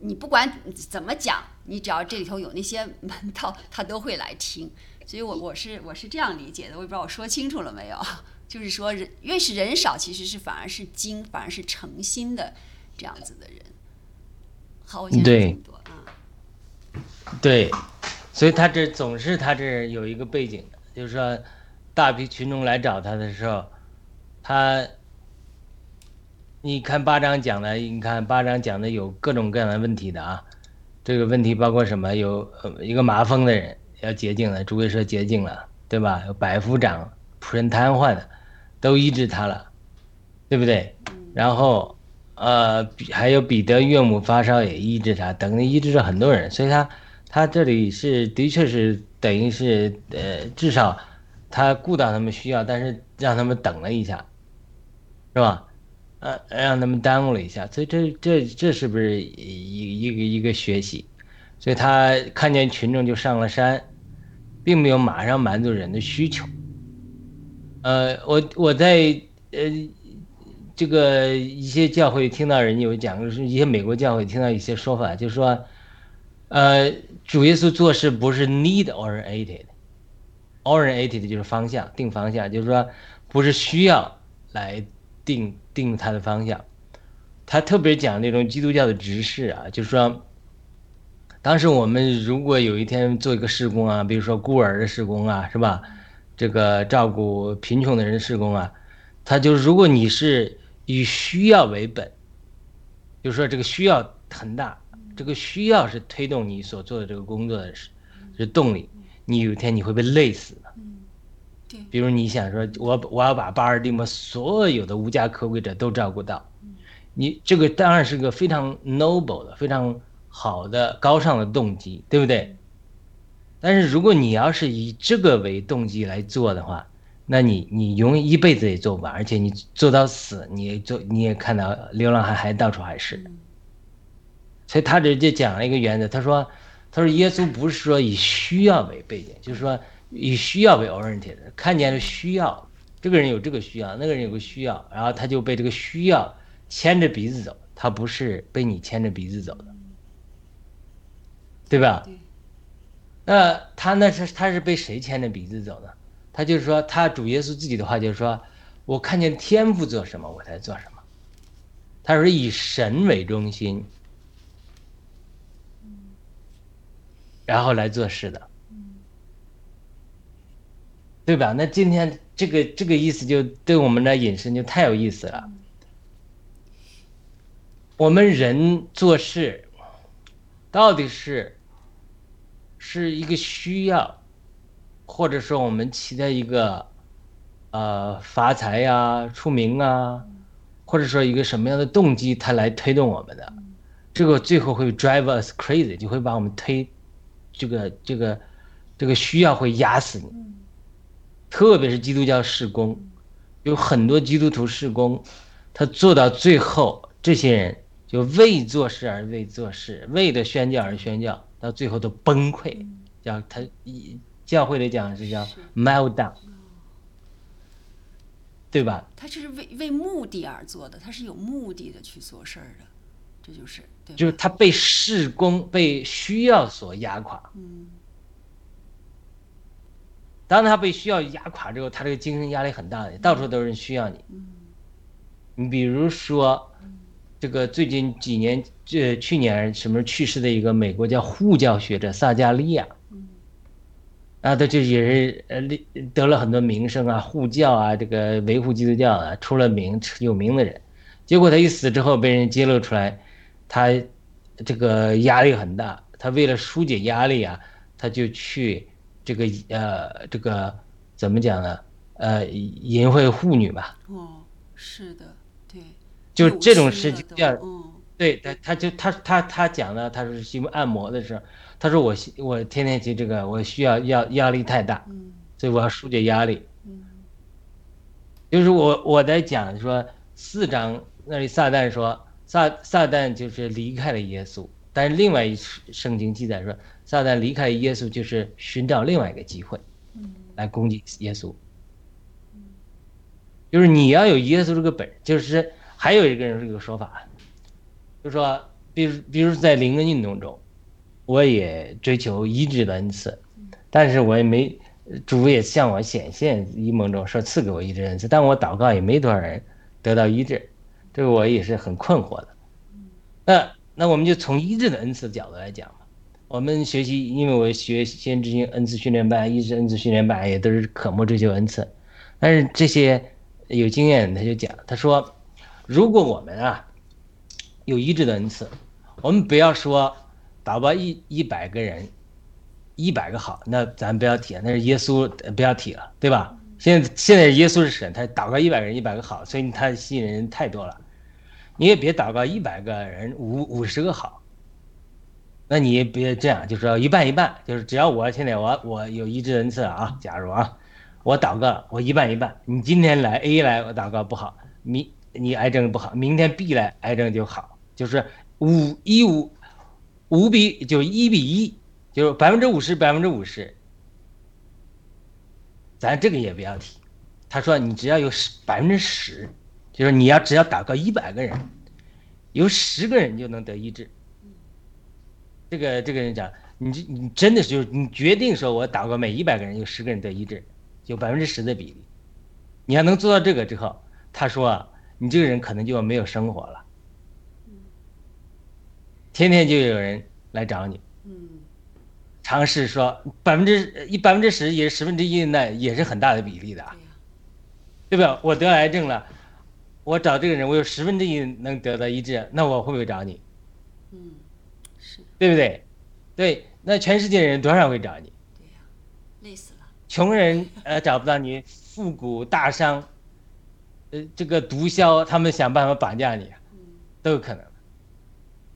你不管怎么讲，你只要这里头有那些门道，他都会来听。所以我我是我是这样理解的，我也不知道我说清楚了没有。[laughs] 就是说人越是人少，其实是反而是精，反而是诚心的这样子的人。对，对，所以他这总是他这有一个背景的，就是说，大批群众来找他的时候，他，你看八章讲的，你看八章讲的有各种各样的问题的啊，这个问题包括什么？有一个麻风的人要洁净了，诸位说洁净了，对吧？有百夫长仆人瘫痪的，都医治他了，对不对？然后。呃，还有彼得岳母发烧也医治他，等于医治了很多人，所以他他这里是的确是等于是呃，至少他顾到他们需要，但是让他们等了一下，是吧？呃，让他们耽误了一下，所以这这这是不是一一个一个学习？所以他看见群众就上了山，并没有马上满足人的需求。呃，我我在呃。这个一些教会听到人有讲，就是一些美国教会听到一些说法，就是说，呃，主耶稣做事不是 need oriented，oriented 就是方向，定方向，就是说不是需要来定定他的方向。他特别讲那种基督教的执事啊，就是说，当时我们如果有一天做一个事工啊，比如说孤儿的事工啊，是吧？这个照顾贫穷的人事工啊，他就如果你是。以需要为本，就是说这个需要很大，这个需要是推动你所做的这个工作的是是动力。你有一天你会被累死的。对。比如你想说，我我要把巴尔的摩所有的无家可归者都照顾到，你这个当然是个非常 noble 的、非常好的、高尚的动机，对不对？但是如果你要是以这个为动机来做的话，那你你永远一辈子也做不完，而且你做到死，你也做你也看到流浪汉还到处还是。所以他直接讲了一个原则，他说他说耶稣不是说以需要为背景，就是说以需要为 oriented，看见了需要，这个人有这个需要，那个人有个需要，然后他就被这个需要牵着鼻子走，他不是被你牵着鼻子走的，对吧？对那他那是他是被谁牵着鼻子走的？他就是说，他主耶稣自己的话就是说，我看见天父做什么，我才做什么。他说以神为中心，然后来做事的，对吧？那今天这个这个意思就对我们的引申就太有意思了。我们人做事到底是是一个需要，或者说我们期待一个呃发财呀、出名啊，或者说一个什么样的动机，它来推动我们的，这个最后会 drive us crazy，就会把我们推，这个这个这个需要会压死你。特别是基督教事工，有很多基督徒事工，他做到最后，这些人就为做事而为做事，为了宣教而宣教，到最后都崩溃，叫他以教会里讲是叫 meltdown，对吧？他这是为为目的而做的，他是有目的的去做事儿的，这就是对？就是他被事工、被需要所压垮。嗯当他被需要压垮之后，他这个精神压力很大的，到处都是人需要你。嗯你比如说，这个最近几年，这去年什么去世的一个美国叫护教学者萨加利亚，啊，他这也是呃立得了很多名声啊，护教啊，这个维护基督教啊，出了名有名的人。结果他一死之后，被人揭露出来，他这个压力很大，他为了疏解压力啊，他就去这个呃这个怎么讲呢？呃，淫秽妇女吧，哦，是的，对，就这种事情叫嗯对他，他就他他他讲的，他说因为按摩的时候，他说我我天天去这个，我需要压压力太大，嗯所以我要疏解压力。嗯就是我我在讲说四章那里撒旦说撒撒旦就是离开了耶稣，但是另外一圣经记载说撒旦离开耶稣就是寻找另外一个机会嗯来攻击耶稣。就是你要有耶稣这个本，就是还有一个人这个说法，就说，比如比如在灵恩运动中，我也追求医治的恩赐，但是我也没主也向我显现一梦中说赐给我医治恩赐，但我祷告也没多少人得到医治，这个我也是很困惑的。那那我们就从医治的恩赐的角度来讲吧，我们学习，因为我学先知性恩赐训练班、一直恩赐训练班也都是渴慕追求恩赐，但是这些有经验他就讲，他说，如果我们啊有医治的恩赐，我们不要说祷告一一百个人，一百个好，那咱不要提，那是耶稣不要提了，对吧？现在现在耶稣是神，他祷告一百个人一百个好，所以他吸引人太多了。你也别祷告一百个人五五十个好，那你别这样，就说一半一半，就是只要我现在我我有医治恩赐啊，假如啊，我祷告我一半一半，你今天来 A 来我祷告不好，明你癌症不好，明天 B 来癌症就好，就是五一五五比就一比一，就是百分之五十百分之五十，咱这个也不要提。他说你只要有十百分之十，就是你要只要祷告一百个人，有十个人就能得医治。这个这个人讲，你这你真的是就是你决定说我打过每一百个人有十个人得医治，有百分之十的比例。你要能做到这个之后，他说啊，你这个人可能就没有生活了，天天就有人来找你。嗯尝试说百分之一百分之十也是十分之一，那也是很大的比例的啊，对吧？我得癌症了，我找这个人，我有十分之一能得到医治，那我会不会找你？嗯是对不对？对，那全世界人多少会找你？对呀，累死了。穷人呃找不到你，富贾大商，呃这个毒枭他们想办法绑架你，都有可能，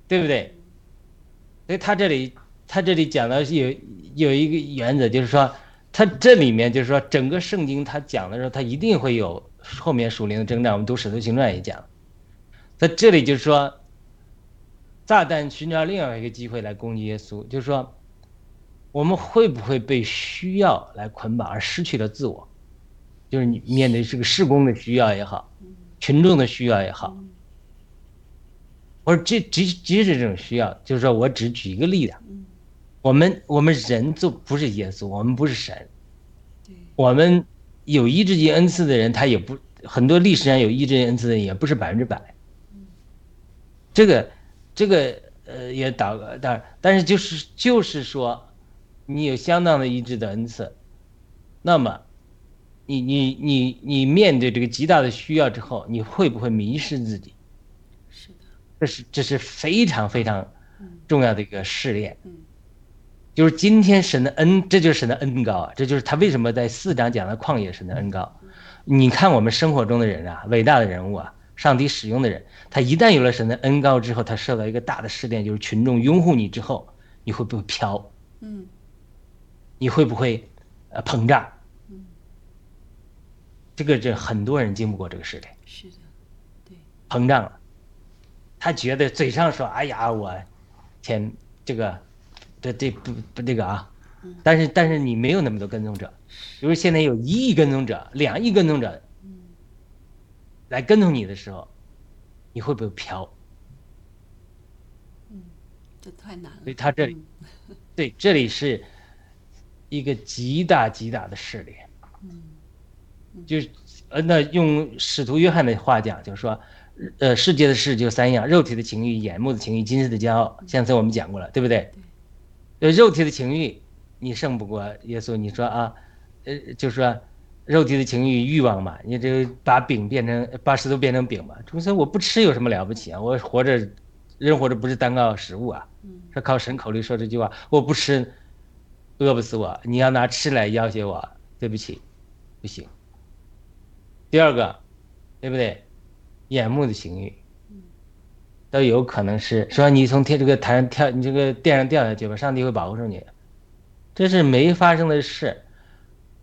对不对？所以他这里他这里讲的是有有一个原则，就是说他这里面就是说，整个圣经他讲的时候，他一定会有后面属灵的征战。我们读《使徒行传》也讲，在这里就是说，炸弹寻找另外一个机会来攻击耶稣，就是说，我们会不会被需要来捆绑而失去了自我？就是你面对这个施工的需要也好，群众的需要也好，或者这即即使这种需要，就是说我只举一个例子。我们我们人就不是耶稣，我们不是神。我们有医治级恩赐的人，他也不很多历史上有医治恩赐的人也不是百分之百。这个这个呃也导但但是就是就是说，你有相当的医治的恩赐，那么你你你你面对这个极大的需要之后，你会不会迷失自己？是的，这是这是非常非常重要的一个试炼。就是今天神的恩，这就是神的恩高啊！这就是他为什么在四章讲的旷野神的恩高。你看我们生活中的人啊，伟大的人物啊，上帝使用的人，他一旦有了神的恩高之后，他受到一个大的试炼，就是群众拥护你之后，你会不会飘？嗯，你会不会呃膨胀？嗯，这个这很多人经不过这个试炼。是的，对，膨胀了，他觉得嘴上说：“哎呀，我天，这个。”这这不不这个啊，但是但是你没有那么多跟踪者，比如现在有一亿跟踪者、两亿跟踪者，来跟从你的时候，你会不会飘？嗯，这太难了。所以他这里，[laughs] 对，这里是一个极大极大的试炼。嗯，就是呃，那用使徒约翰的话讲，就是说，呃，世界的事就三样：肉体的情欲、眼目的情欲、今世的骄傲。上次我们讲过了，对不对？呃，肉体的情欲，你胜不过耶稣。你说啊，呃，就是说肉体的情欲欲望嘛，你这把饼变成把石头变成饼嘛。主说我不吃有什么了不起啊？我活着，人活着不是单靠食物啊，是靠神口里说这句话。我不吃，饿不死我。你要拿吃来要挟我，对不起，不行。第二个，对不对？眼目的情欲。都有可能是说你从天这个台上跳，你这个垫上掉下去吧，上帝会保护住你，这是没发生的事，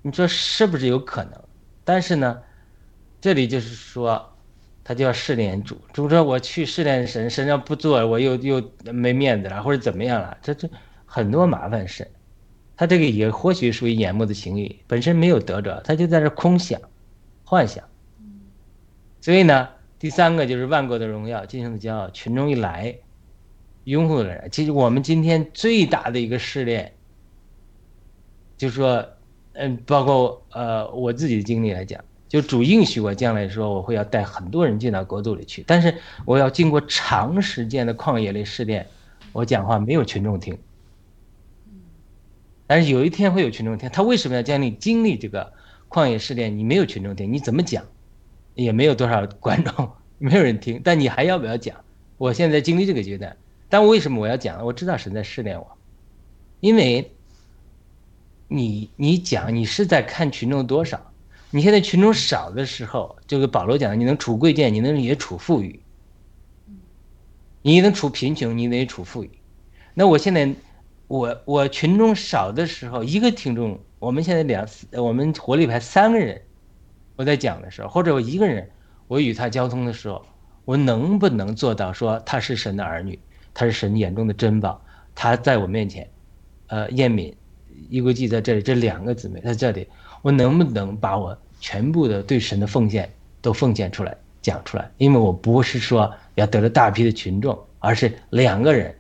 你说是不是有可能？但是呢，这里就是说，他就要试炼主，主说我去试炼神，神要不做，我又又没面子了，或者怎么样了，这这很多麻烦事，他这个也或许属于眼目的情欲，本身没有得着，他就在这空想、幻想，所以呢。第三个就是万国的荣耀，今生的骄傲，群众一来，拥护的人。其实我们今天最大的一个试炼，就是说，嗯，包括呃我自己的经历来讲，就主应许我将来说我会要带很多人进到国度里去，但是我要经过长时间的旷野里试炼，我讲话没有群众听。但是有一天会有群众听，他为什么要将你经历这个旷野试炼？你没有群众听，你怎么讲？也没有多少观众，没有人听，但你还要不要讲？我现在经历这个阶段，但为什么我要讲？我知道神在试炼我，因为，你你讲，你是在看群众多少。你现在群众少的时候，就跟保罗讲，你能处贵贱，你能也处富裕，你能处贫穷，你能也处富裕。那我现在，我我群众少的时候，一个听众，我们现在两，我们活力派三个人。我在讲的时候，或者我一个人，我与他交通的时候，我能不能做到说他是神的儿女，他是神眼中的珍宝，他在我面前，呃，燕敏、一国记在这里，这两个姊妹在这里，我能不能把我全部的对神的奉献都奉献出来，讲出来？因为我不是说要得了大批的群众，而是两个人，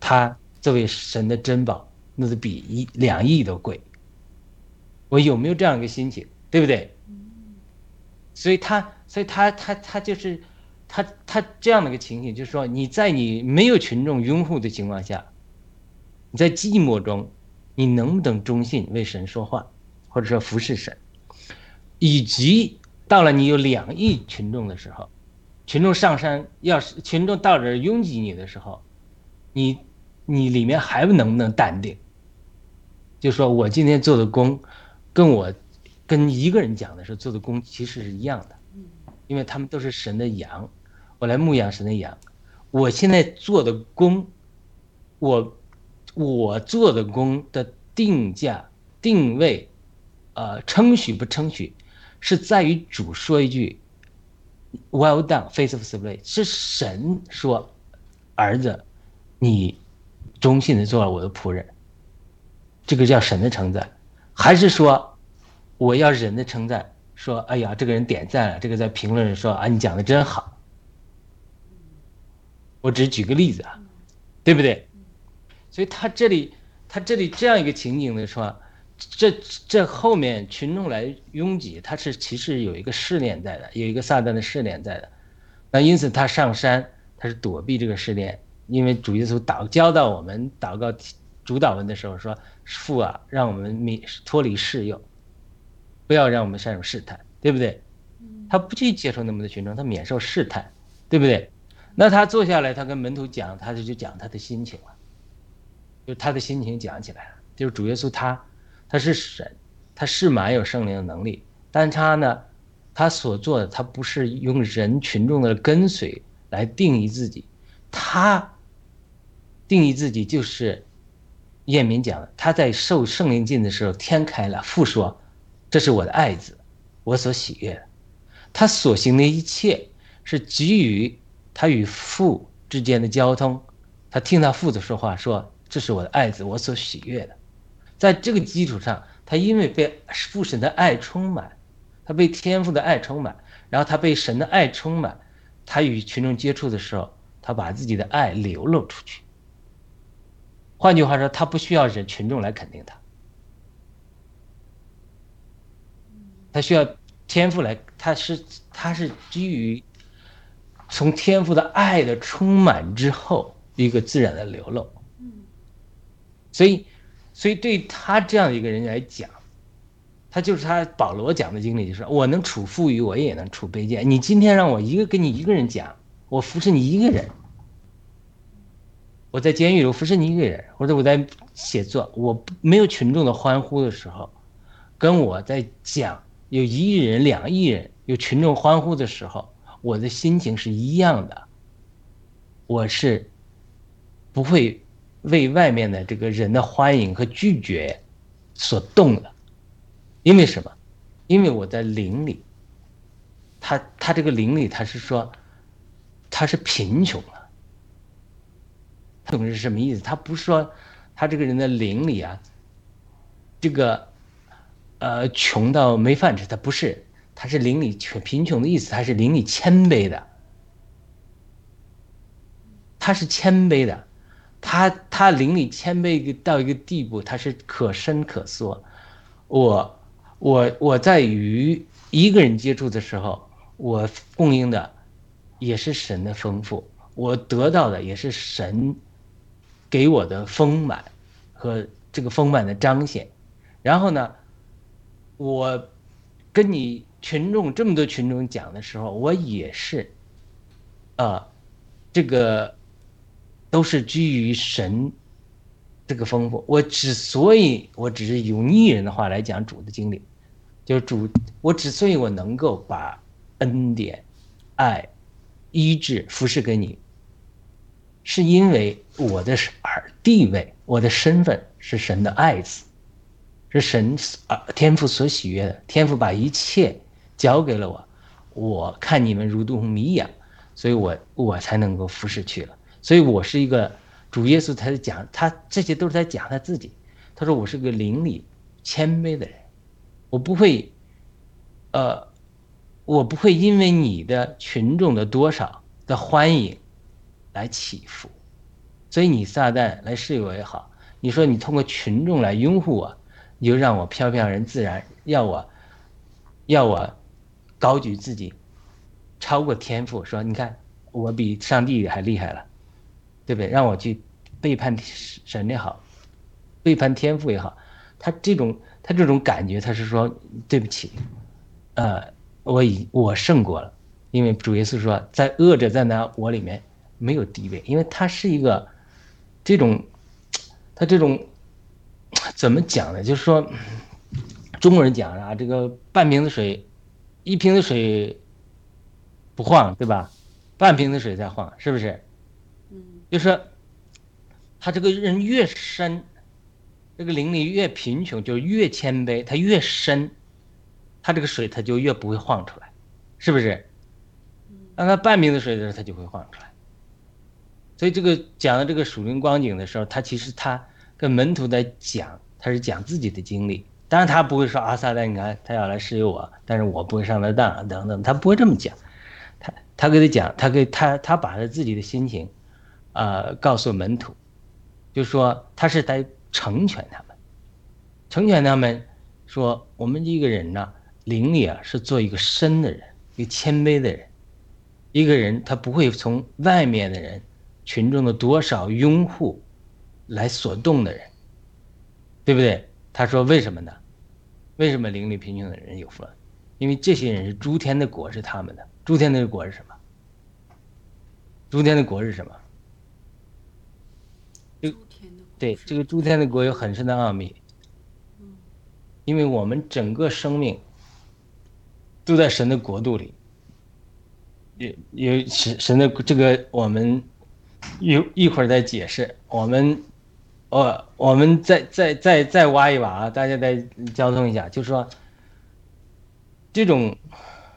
他作为神的珍宝，那是比一两亿都贵。我有没有这样一个心情，对不对？所以他，所以他，他，他就是，他，他这样的一个情形，就是说，你在你没有群众拥护的情况下，你在寂寞中，你能不能忠信为神说话，或者说服侍神，以及到了你有两亿群众的时候，群众上山，要是群众到这拥挤你的时候，你，你里面还能不能淡定？就说我今天做的工，跟我。跟一个人讲的时候做的工其实是一样的，因为他们都是神的羊，我来牧养神的羊。我现在做的工，我我做的工的定价定位呃称许不称许，是在于主说一句 “Well done, faithful slave”，是神说：“儿子，你忠心的做了我的仆人。”这个叫神的称赞，还是说我要人的称赞？说：“哎呀，这个人点赞了，这个在评论说啊，你讲的真好。”我只举个例子啊，对不对？所以他这里，他这里这样一个情景的说，这这后面群众来拥挤，他是其实有一个试炼在的，有一个撒旦的试炼在的。那因此他上山，他是躲避这个试炼，因为主耶稣祷教到我们祷告主导文的时候说：“父啊，让我们免脱离试诱，不要让我们陷入试探，对不对？”他不去接受那么多群众，他免受试探，对不对？那他坐下来，他跟门徒讲，他就就讲他的心情了，就他的心情讲起来了。就是主耶稣他，他是神，他是满有圣灵的能力，但他呢，他所做的他不是用人群众的跟随来定义自己，他定义自己就是叶明讲的，他在受圣灵浸的时候，天开了，父说，这是我的爱子，我所喜悦的，他所行的一切是基于。他与父之间的交通，他听到父子说话，说：“这是我的爱子，我所喜悦的。”在这个基础上，他因为被父神的爱充满，他被天父的爱充满，然后他被神的爱充满，他与群众接触的时候，他把自己的爱流露出去。换句话说，他不需要人群众来肯定他，他需要天赋来，他是他是基于。从天赋的爱的充满之后，一个自然的流露。所以，所以对他这样一个人来讲，他就是他保罗讲的经历，就是我能处富裕，我也能处卑贱。你今天让我一个跟你一个人讲，我服侍你一个人；我在监狱里，我服侍你一个人；或者我在写作，我没有群众的欢呼的时候，跟我在讲有一亿人、两亿人有群众欢呼的时候。我的心情是一样的，我是不会为外面的这个人的欢迎和拒绝所动的，因为什么？因为我在灵里，他他这个灵里，他是说他是贫穷了，穷是什么意思？他不是说他这个人的灵里啊，这个呃穷到没饭吃，他不是。他是邻里穷贫穷的意思，他是邻里谦卑的，他是谦卑的，他他邻里谦卑到一个地步，他是可伸可缩。我我我在与一个人接触的时候，我供应的也是神的丰富，我得到的也是神给我的丰满和这个丰满的彰显。然后呢，我跟你。群众这么多群众讲的时候，我也是，啊，这个都是基于神这个丰富。我之所以我只是用艺人的话来讲主的经历，就是主，我之所以我能够把恩典、爱、医治、服侍给你，是因为我的儿地位，我的身份是神的爱子，是神啊天父所喜悦的，天父把一切。交给了我，我看你们如同迷养，所以我我才能够服侍去了。所以我是一个主耶稣，他在讲他这些都是在讲他自己。他说我是个邻里谦卑的人，我不会，呃，我不会因为你的群众的多少的欢迎来起伏。所以你撒旦来试我也好，你说你通过群众来拥护我，你就让我飘飘然自然，要我，要我。高举自己，超过天赋，说你看我比上帝还厉害了，对不对？让我去背叛神也好，背叛天赋也好，他这种他这种感觉，他是说对不起，呃，我已我胜过了，因为主耶稣说，在恶者在那我里面没有地位，因为他是一个这种他这种怎么讲呢？就是说中国人讲啊，这个半瓶子水。一瓶的水不晃，对吧？半瓶子水在晃，是不是？就是他这个人越深，这个灵里越贫穷，就越谦卑，它越深，它这个水它就越不会晃出来，是不是？当它半瓶的水的时候，它就会晃出来。所以这个讲的这个属灵光景的时候，他其实他跟门徒在讲，他是讲自己的经历。当然他不会说阿撒旦，你看他要来试诱我，但是我不会上他当等等，他不会这么讲。他他给他讲，他给他他把他自己的心情，呃，告诉门徒，就说他是在成全他们，成全他们，说我们一个人呢，灵里啊是做一个深的人，一个谦卑的人，一个人他不会从外面的人。群众的多少拥护来所动的人，对不对？他说：“为什么呢？为什么灵里贫穷的人有福了？因为这些人是诸天的果是他们的。诸天的果是什么？诸天的果是什么？对这个诸天的国有很深的奥秘。因为我们整个生命都在神的国度里，有有神神的这个我们。”一一会儿再解释，我们，呃，我们再再再再挖一挖啊！大家再交通一下，就是说，这种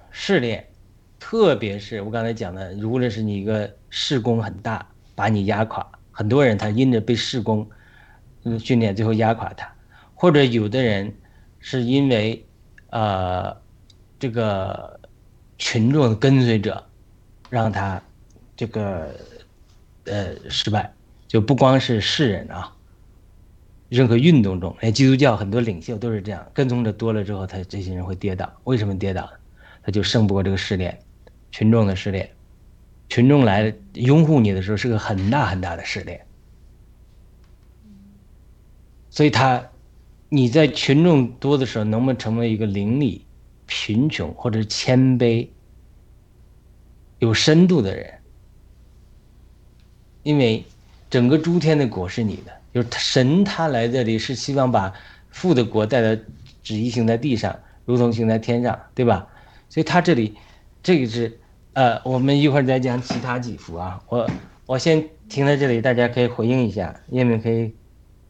试炼，特别是我刚才讲的，如果是你一个事工很大，把你压垮，很多人他因着被事工，嗯，训练最后压垮他，或者有的人是因为，呃，这个群众的跟随者，让他这个。呃，失败就不光是世人啊，任何运动中，连基督教很多领袖都是这样，跟从者多了之后，他这些人会跌倒。为什么跌倒？他就胜不过这个试炼，群众的试炼，群众来拥护你的时候是个很大很大的试炼。所以他，你在群众多的时候，能不能成为一个邻里贫穷或者谦卑、有深度的人？因为整个诸天的国是你的，就是神他来这里是希望把父的国带到旨意行在地上，如同行在天上，对吧？所以他这里这个是呃，我们一会儿再讲其他几幅啊。我我先停在这里，大家可以回应一下，叶明可以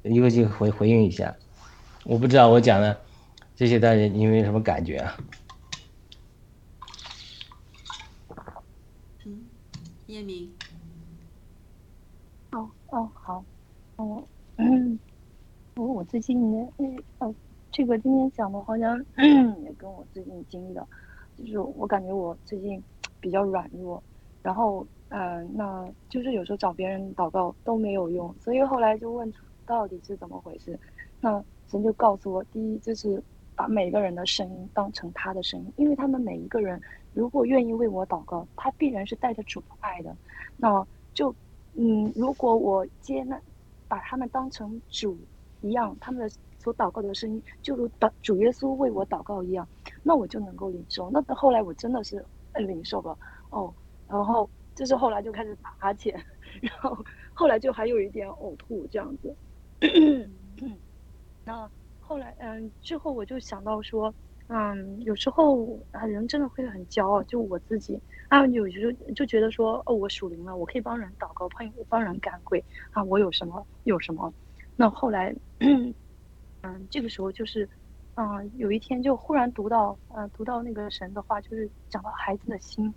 一个劲回回应一下。我不知道我讲的这些大家你们有什么感觉啊？嗯，叶明。哦哦好，哦，嗯，我我最近呢，呃，这个今天讲的好像 [clears throat] 也跟我最近经历的，就是我感觉我最近比较软弱，然后嗯，那就是有时候找别人祷告都没有用，所以后来就问到底是怎么回事，那神就告诉我，第一就是把每个人的声音当成他的声音，因为他们每一个人如果愿意为我祷告，他必然是带着主爱的，那就。嗯，如果我接纳，把他们当成主一样，他们的所祷告的声音，就如祷主耶稣为我祷告一样，那我就能够领受。那后来我真的是零售吧哦，然后就是后来就开始打哈欠，然后后来就还有一点呕吐这样子。那后来嗯，之后我就想到说。嗯，有时候啊，人真的会很骄傲，就我自己啊，有时候就觉得说，哦，我属灵了，我可以帮人祷告，帮帮人赶鬼啊，我有什么有什么。那后来，嗯，这个时候就是，嗯，有一天就忽然读到，呃，读到那个神的话，就是讲到孩子的心。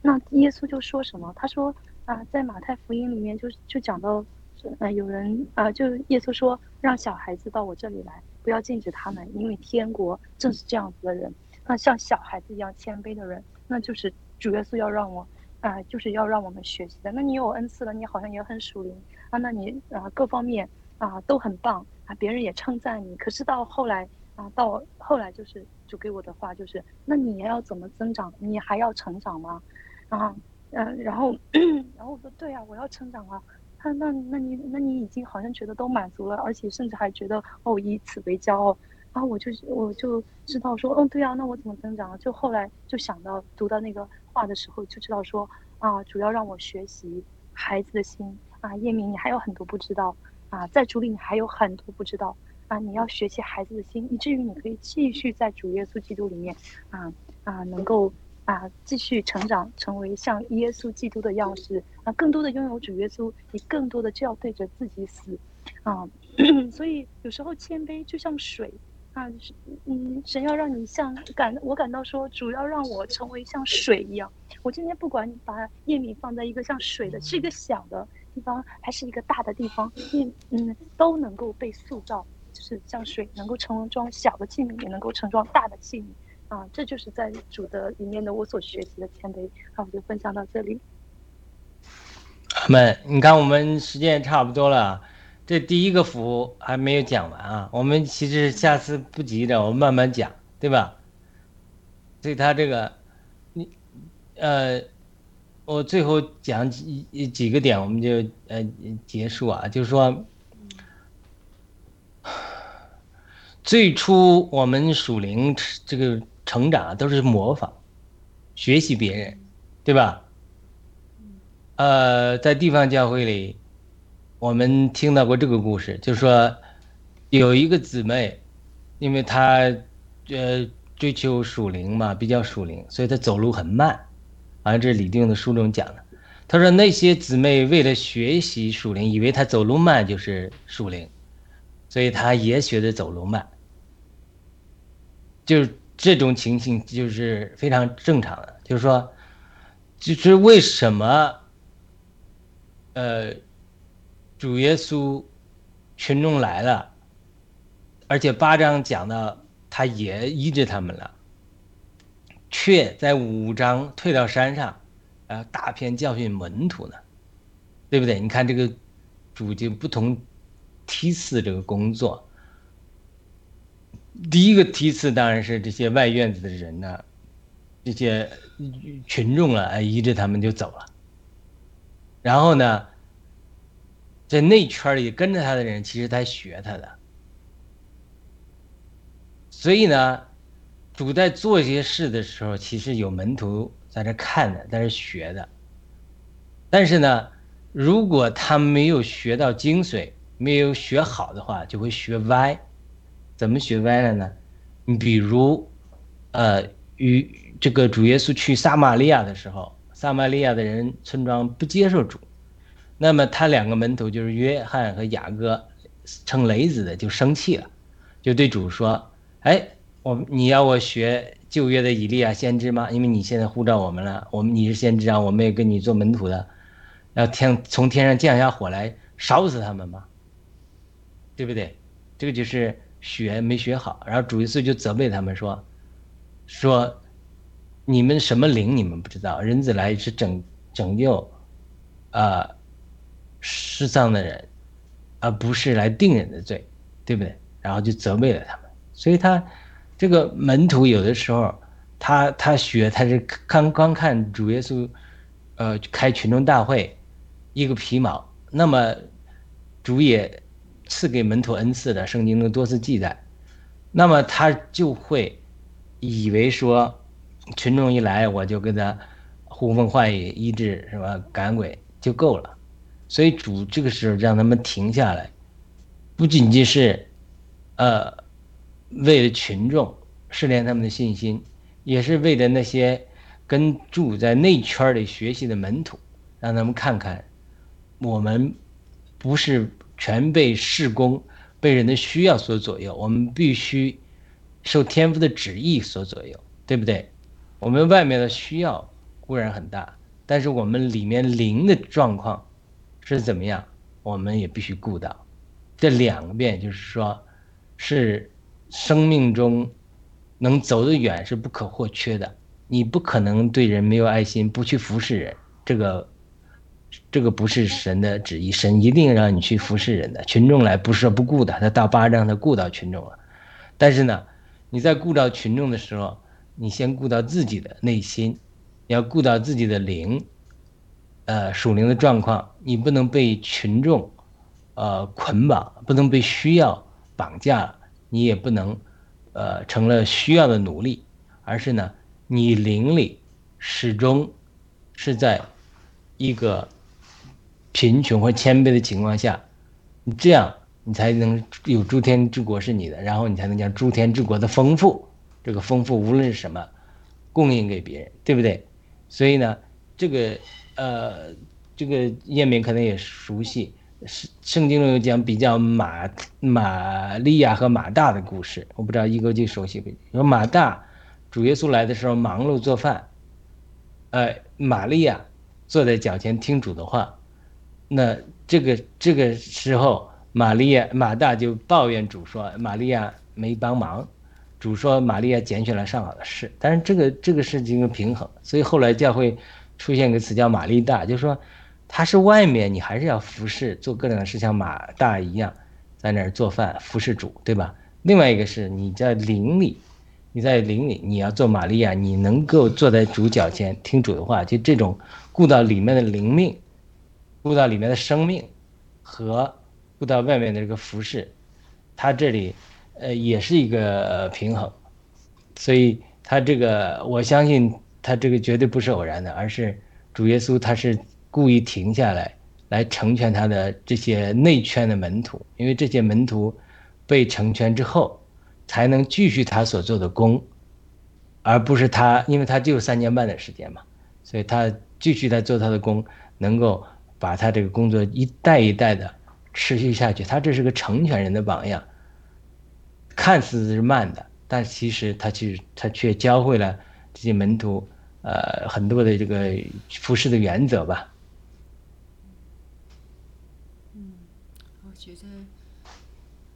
那耶稣就说什么？他说啊，在马太福音里面就就讲到，呃，有人啊，就耶稣说，让小孩子到我这里来。不要禁止他们，因为天国正是这样子的人。那像小孩子一样谦卑的人，那就是主耶稣要让我啊，就是要让我们学习的。那你有恩赐了，你好像也很属灵啊，那你啊各方面啊都很棒啊，别人也称赞你。可是到后来啊，到后来就是就给我的话就是，那你要怎么增长？你还要成长吗？啊，嗯，然后 [clears throat] 然后我说对啊，我要成长啊。他那那你那你已经好像觉得都满足了，而且甚至还觉得哦以此为骄傲，然后我就我就知道说，嗯对啊，那我怎么增长？就后来就想到读到那个话的时候，就知道说啊，主要让我学习孩子的心啊，叶明你还有很多不知道啊，在主里你还有很多不知道啊，你要学习孩子的心，以至于你可以继续在主耶稣基督里面啊啊能够。啊，继续成长，成为像耶稣基督的样式啊！更多的拥有主耶稣，你更多的就要对着自己死啊，[coughs] 所以有时候谦卑就像水啊，嗯，神要让你像感，我感到说，主要让我成为像水一样。我今天不管你把叶米放在一个像水的，是一个小的地方，还是一个大的地方，嗯嗯，都能够被塑造，是像水能够盛装小的器皿，也能够盛装大的器皿啊。这就是在主的里面的我所学习的谦卑。好，我就分享到这里。们，你看我们时间也差不多了。这第一个福还没有讲完啊，我们其实下次不急着，我们慢慢讲，对吧？所以他这个，你，呃，我最后讲几几个点，我们就呃结束啊。就是说，最初我们属灵这个成长都是模仿、学习别人，对吧？呃，在地方教会里。我们听到过这个故事，就是说，有一个姊妹，因为她呃追求属灵嘛，比较属灵，所以她走路很慢。好像这李定的书中讲的，他说那些姊妹为了学习属灵，以为她走路慢就是属灵，所以她也学着走路慢。就是这种情形就是非常正常的，就是说，就是为什么，呃。主耶稣，群众来了，而且八章讲到他也医治他们了，却在五章退到山上，啊，大片教训门徒呢，对不对？你看这个主就不同梯次这个工作，第一个梯次当然是这些外院子的人呢，这些群众啊，哎，依着他们就走了，然后呢？在内圈里跟着他的人，其实在学他的，所以呢，主在做一些事的时候，其实有门徒在这看的，在这学的。但是呢，如果他没有学到精髓，没有学好的话，就会学歪。怎么学歪了呢？你比如，呃，与这个主耶稣去撒玛利亚的时候，撒玛利亚的人村庄不接受主。那么他两个门徒就是约翰和雅各，称雷子的就生气了，就对主说：“哎，我你要我学旧约的以利亚先知吗？因为你现在呼召我们了，我们你是先知啊，我们也跟你做门徒的，要天从天上降下火来烧死他们吗？对不对？这个就是学没学好。然后主耶稣就责备他们说：说你们什么灵你们不知道？人子来是拯拯救，呃。”失丧的人，而不是来定人的罪，对不对？然后就责备了他们。所以他这个门徒有的时候，他他学他是刚刚看主耶稣，呃，开群众大会，一个皮毛。那么主也赐给门徒恩赐的，圣经中多次记载。那么他就会以为说，群众一来，我就跟他呼风唤雨、医治什么赶鬼就够了。所以主这个时候让他们停下来，不仅仅是，呃，为了群众试炼他们的信心，也是为了那些跟住在内圈里学习的门徒，让他们看看，我们不是全被事工、被人的需要所左右，我们必须受天父的旨意所左右，对不对？我们外面的需要固然很大，但是我们里面灵的状况。是怎么样？我们也必须顾到，这两个遍就是说，是生命中能走得远是不可或缺的。你不可能对人没有爱心，不去服侍人。这个，这个不是神的旨意。神一定让你去服侍人的。群众来不是不顾的，他到巴让他顾到群众了。但是呢，你在顾到群众的时候，你先顾到自己的内心，要顾到自己的灵。呃，属灵的状况，你不能被群众，呃捆绑，不能被需要绑架，你也不能，呃成了需要的奴隶，而是呢，你灵里始终是在一个贫穷或谦卑的情况下，你这样你才能有诸天之国是你的，然后你才能将诸天之国的丰富，这个丰富无论是什么，供应给别人，对不对？所以呢，这个。呃，这个叶明可能也熟悉，圣圣经中有讲比较马玛利亚和马大的故事，我不知道一哥就熟悉不？说马大主耶稣来的时候忙碌做饭，呃，玛利亚坐在脚前听主的话，那这个这个时候，玛利亚马大就抱怨主说玛利亚没帮忙，主说玛利亚拣选了上好的事，但是这个这个是一个平衡，所以后来教会出现个词叫玛利大，就是说。他是外面，你还是要服侍，做各种的事，像马大一样，在那儿做饭服侍主，对吧？另外一个是你在灵里，你在灵里，你要做玛利亚，你能够坐在主脚前听主的话，就这种顾到里面的灵命，顾到里面的生命，和顾到外面的这个服饰，他这里呃也是一个平衡，所以他这个我相信他这个绝对不是偶然的，而是主耶稣他是。故意停下来，来成全他的这些内圈的门徒，因为这些门徒被成全之后，才能继续他所做的工，而不是他，因为他只有三年半的时间嘛，所以他继续在做他的工，能够把他这个工作一代一代的持续下去。他这是个成全人的榜样，看似是慢的，但其实他其实他却教会了这些门徒，呃，很多的这个服饰的原则吧。嗯，我觉得，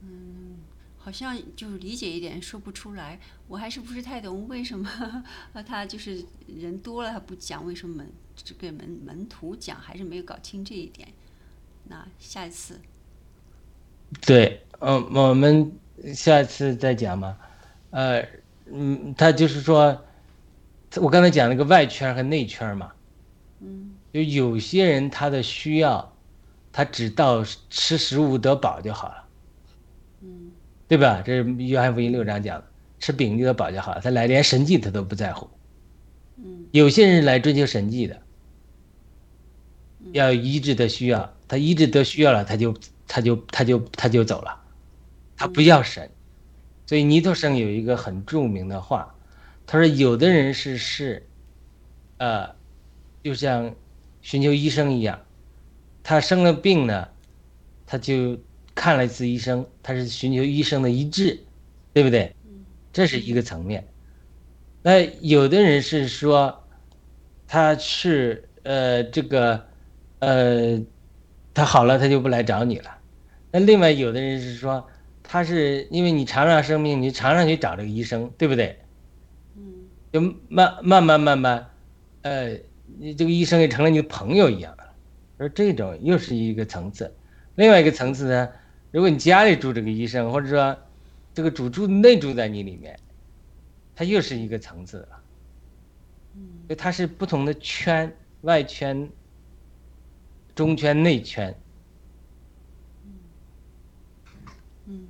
嗯好像就是理解一点，说不出来。我还是不是太懂为什么 [laughs] 他就是人多了他不讲，为什么门这个门门徒讲，还是没有搞清这一点。那下一次，对，嗯，我们下一次再讲嘛。呃，嗯，他就是说，我刚才讲那个外圈和内圈嘛。嗯。就有些人他的需要，他只到吃食物得饱就好了。嗯对吧？这是约翰福音六章讲的，吃饼就得饱就好了。他来连神迹他都不在乎。嗯，有些人来追求神迹的，要医治的需要，他医治的需要了，他就他就他就他就走了，他不要神。所以尼托生有一个很著名的话，他说：“有的人是是，呃，就像寻求医生一样，他生了病呢，他就。”看了一次医生，他是寻求医生的医治，对不对？这是一个层面。那有的人是说，他是呃这个呃，他好了他就不来找你了。那另外有的人是说，他是因为你常常生病，你常常去找这个医生，对不对？嗯。就慢慢慢慢慢，呃，你这个医生也成了你的朋友一样了。而这种又是一个层次，另外一个层次呢？如果你家里住这个医生，或者说这个主住内住在你里面，它又是一个层次了。嗯，所以它是不同的圈，外圈、中圈、内圈。嗯，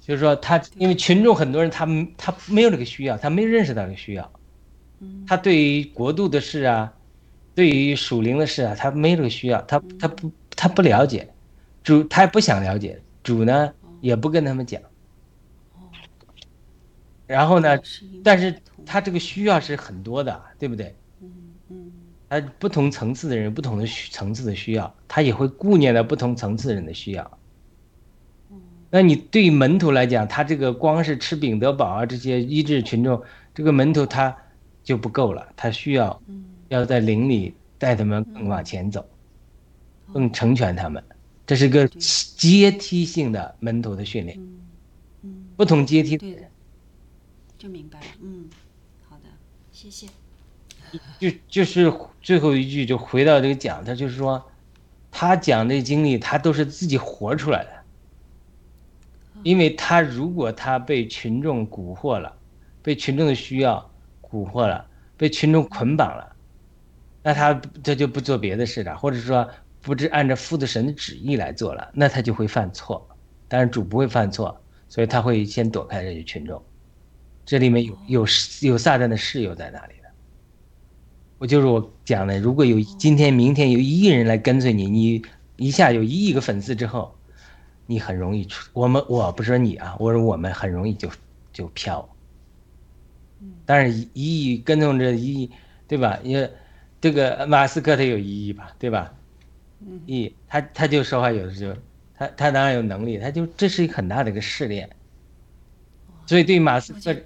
就是说他，因为群众很多人，他他没有这个需要，他没认识到这个需要。嗯，他对于国度的事啊，对于属灵的事啊，他没这个需要，他他不他不了解，主他也不想了解。主呢也不跟他们讲，然后呢，但是他这个需要是很多的，对不对？他不同层次的人，不同的层次的需要，他也会顾念到不同层次人的需要。那你对门徒来讲，他这个光是吃饼得饱啊，这些医治群众，这个门徒他就不够了，他需要要在灵里带他们更往前走，更成全他们。这是个阶梯性的门徒的训练，嗯，不同阶梯对的，就明白了，嗯，好的，谢谢。就就是最后一句，就回到这个讲，他就是说，他讲这经历，他都是自己活出来的，因为他如果他被群众蛊惑了，被群众的需要蛊惑了，被群众捆绑了，那他他就不做别的事了，或者说。不知按照父的神的旨意来做了，那他就会犯错。但是主不会犯错，所以他会先躲开这些群众。这里面有有有撒旦的室友在哪里的。我就是我讲的，如果有今天、明天有一亿人来跟随你，你一下有一亿个粉丝之后，你很容易出。我们我不说你啊，我说我们很容易就就飘。但是一亿跟踪着一亿，对吧？因为这个马斯克他有一亿吧，对吧？意，他他就说话有的时候，他他当然有能力，他就这是一个很大的一个试炼。所以对马斯克，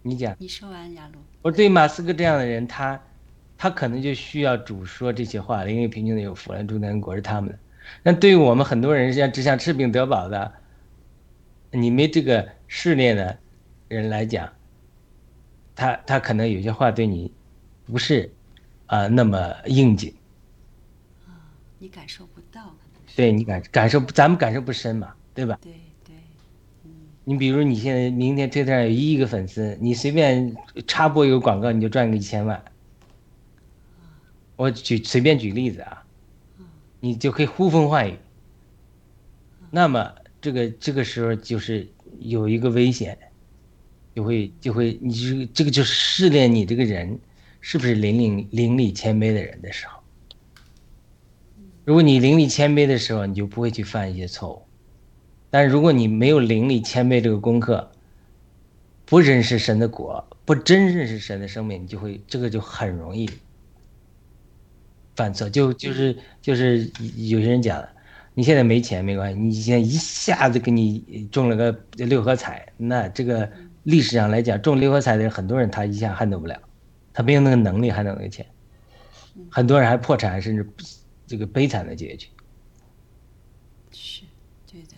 你讲，你说完亚鲁，我对马斯克这样的人，他他可能就需要主说这些话，因为贫穷的有福了，中天国是他们的。那对于我们很多人像只想吃饼得饱的，你没这个试炼的人来讲，他他可能有些话对你不是啊那么应景，你感受不到，对你感感受咱们感受不深嘛，对吧？对对，你比如你现在明天推特上有一亿个粉丝，你随便插播一个广告你就赚个一千万。我举随便举例子啊，你就可以呼风唤雨。那么这个这个时候就是有一个危险，就会就会你这个这个就是试炼你这个人是不是邻里邻里谦卑的人的时候。如果你邻里谦卑的时候，你就不会去犯一些错误。但如果你没有灵力谦卑这个功课，不认识神的果，不真认识神的生命，你就会这个就很容易犯错。就就是就是有些人讲，你现在没钱没关系，你现在一下子给你中了个六合彩，那这个历史上来讲，中六合彩的人很多人他一下撼动不了，他没有那个能力撼动那个钱，很多人还破产，甚至这个悲惨的结局。是，对的，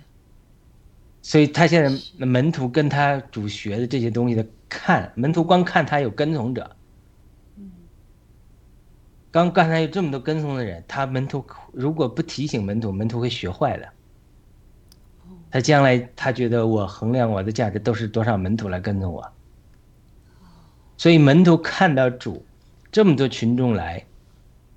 所以他现在门徒跟他主学的这些东西的看，门徒光看他有跟从者，刚刚才有这么多跟从的人，他门徒如果不提醒门徒，门徒会学坏的。他将来他觉得我衡量我的价值都是多少门徒来跟从我，所以门徒看到主这么多群众来，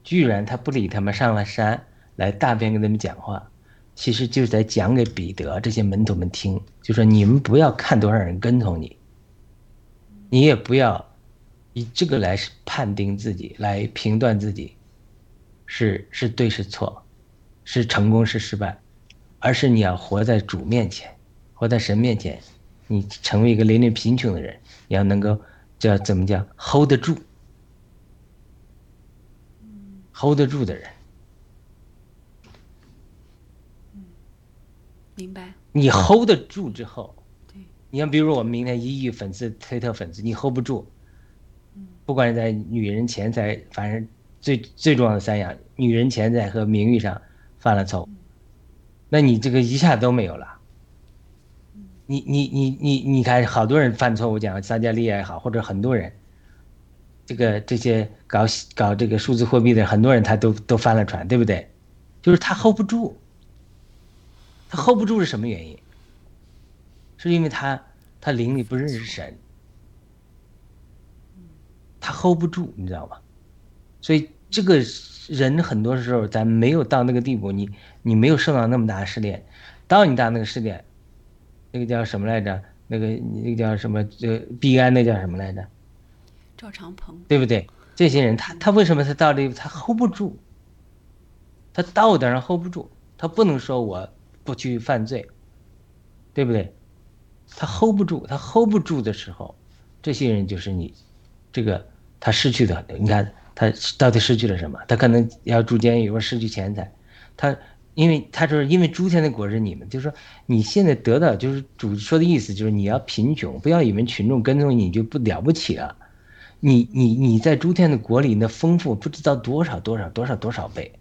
居然他不理他们，上了山来大便跟他们讲话，其实就是在讲给彼得这些门徒们听，就说你们不要看多少人跟从你，你也不要以这个来判定自己，来评断自己是是对是错，是成功是失败，而是你要活在主面前，活在神面前，你成为一个邻里贫穷的人，你要能够叫怎么叫 hold 得住，hold 得住的人。明白，你 hold 得住之后，对，你像比如我们明天一亿粉丝推特粉丝，你 hold 不住，不管是在女人钱财，反正最最重要的三样，女人钱财和名誉上犯了错误，那你这个一下都没有了。你你你你你看，好多人犯错误，讲撒加利亚也好，或者很多人，这个这些搞搞这个数字货币的很多人，他都都翻了船，对不对？就是他 hold 不住。他 hold 不住是什么原因？是因为他他灵里不认识神，他 hold 不住，你知道吗？所以这个人很多时候咱没有到那个地步，你你没有受到那么大的试炼，到你到那个试炼，那个叫什么来着？那个那个叫什么？这毕安那叫什么来着？赵长鹏，对不对？这些人他他为什么他到这他 hold 不住？他道德上 hold 不住，他不能说我不去犯罪，对不对？他 hold 不住，他 hold 不住的时候，这些人就是你，这个他失去的很多。你看他到底失去了什么？他可能要住监狱或失去钱财，他因为他说因为诸天的果是你们，就是说你现在得到就是主说的意思就是你要贫穷，不要以为群众跟踪你就不了不起了。你你你在诸天的国里那丰富不知道多少多少多少多少倍，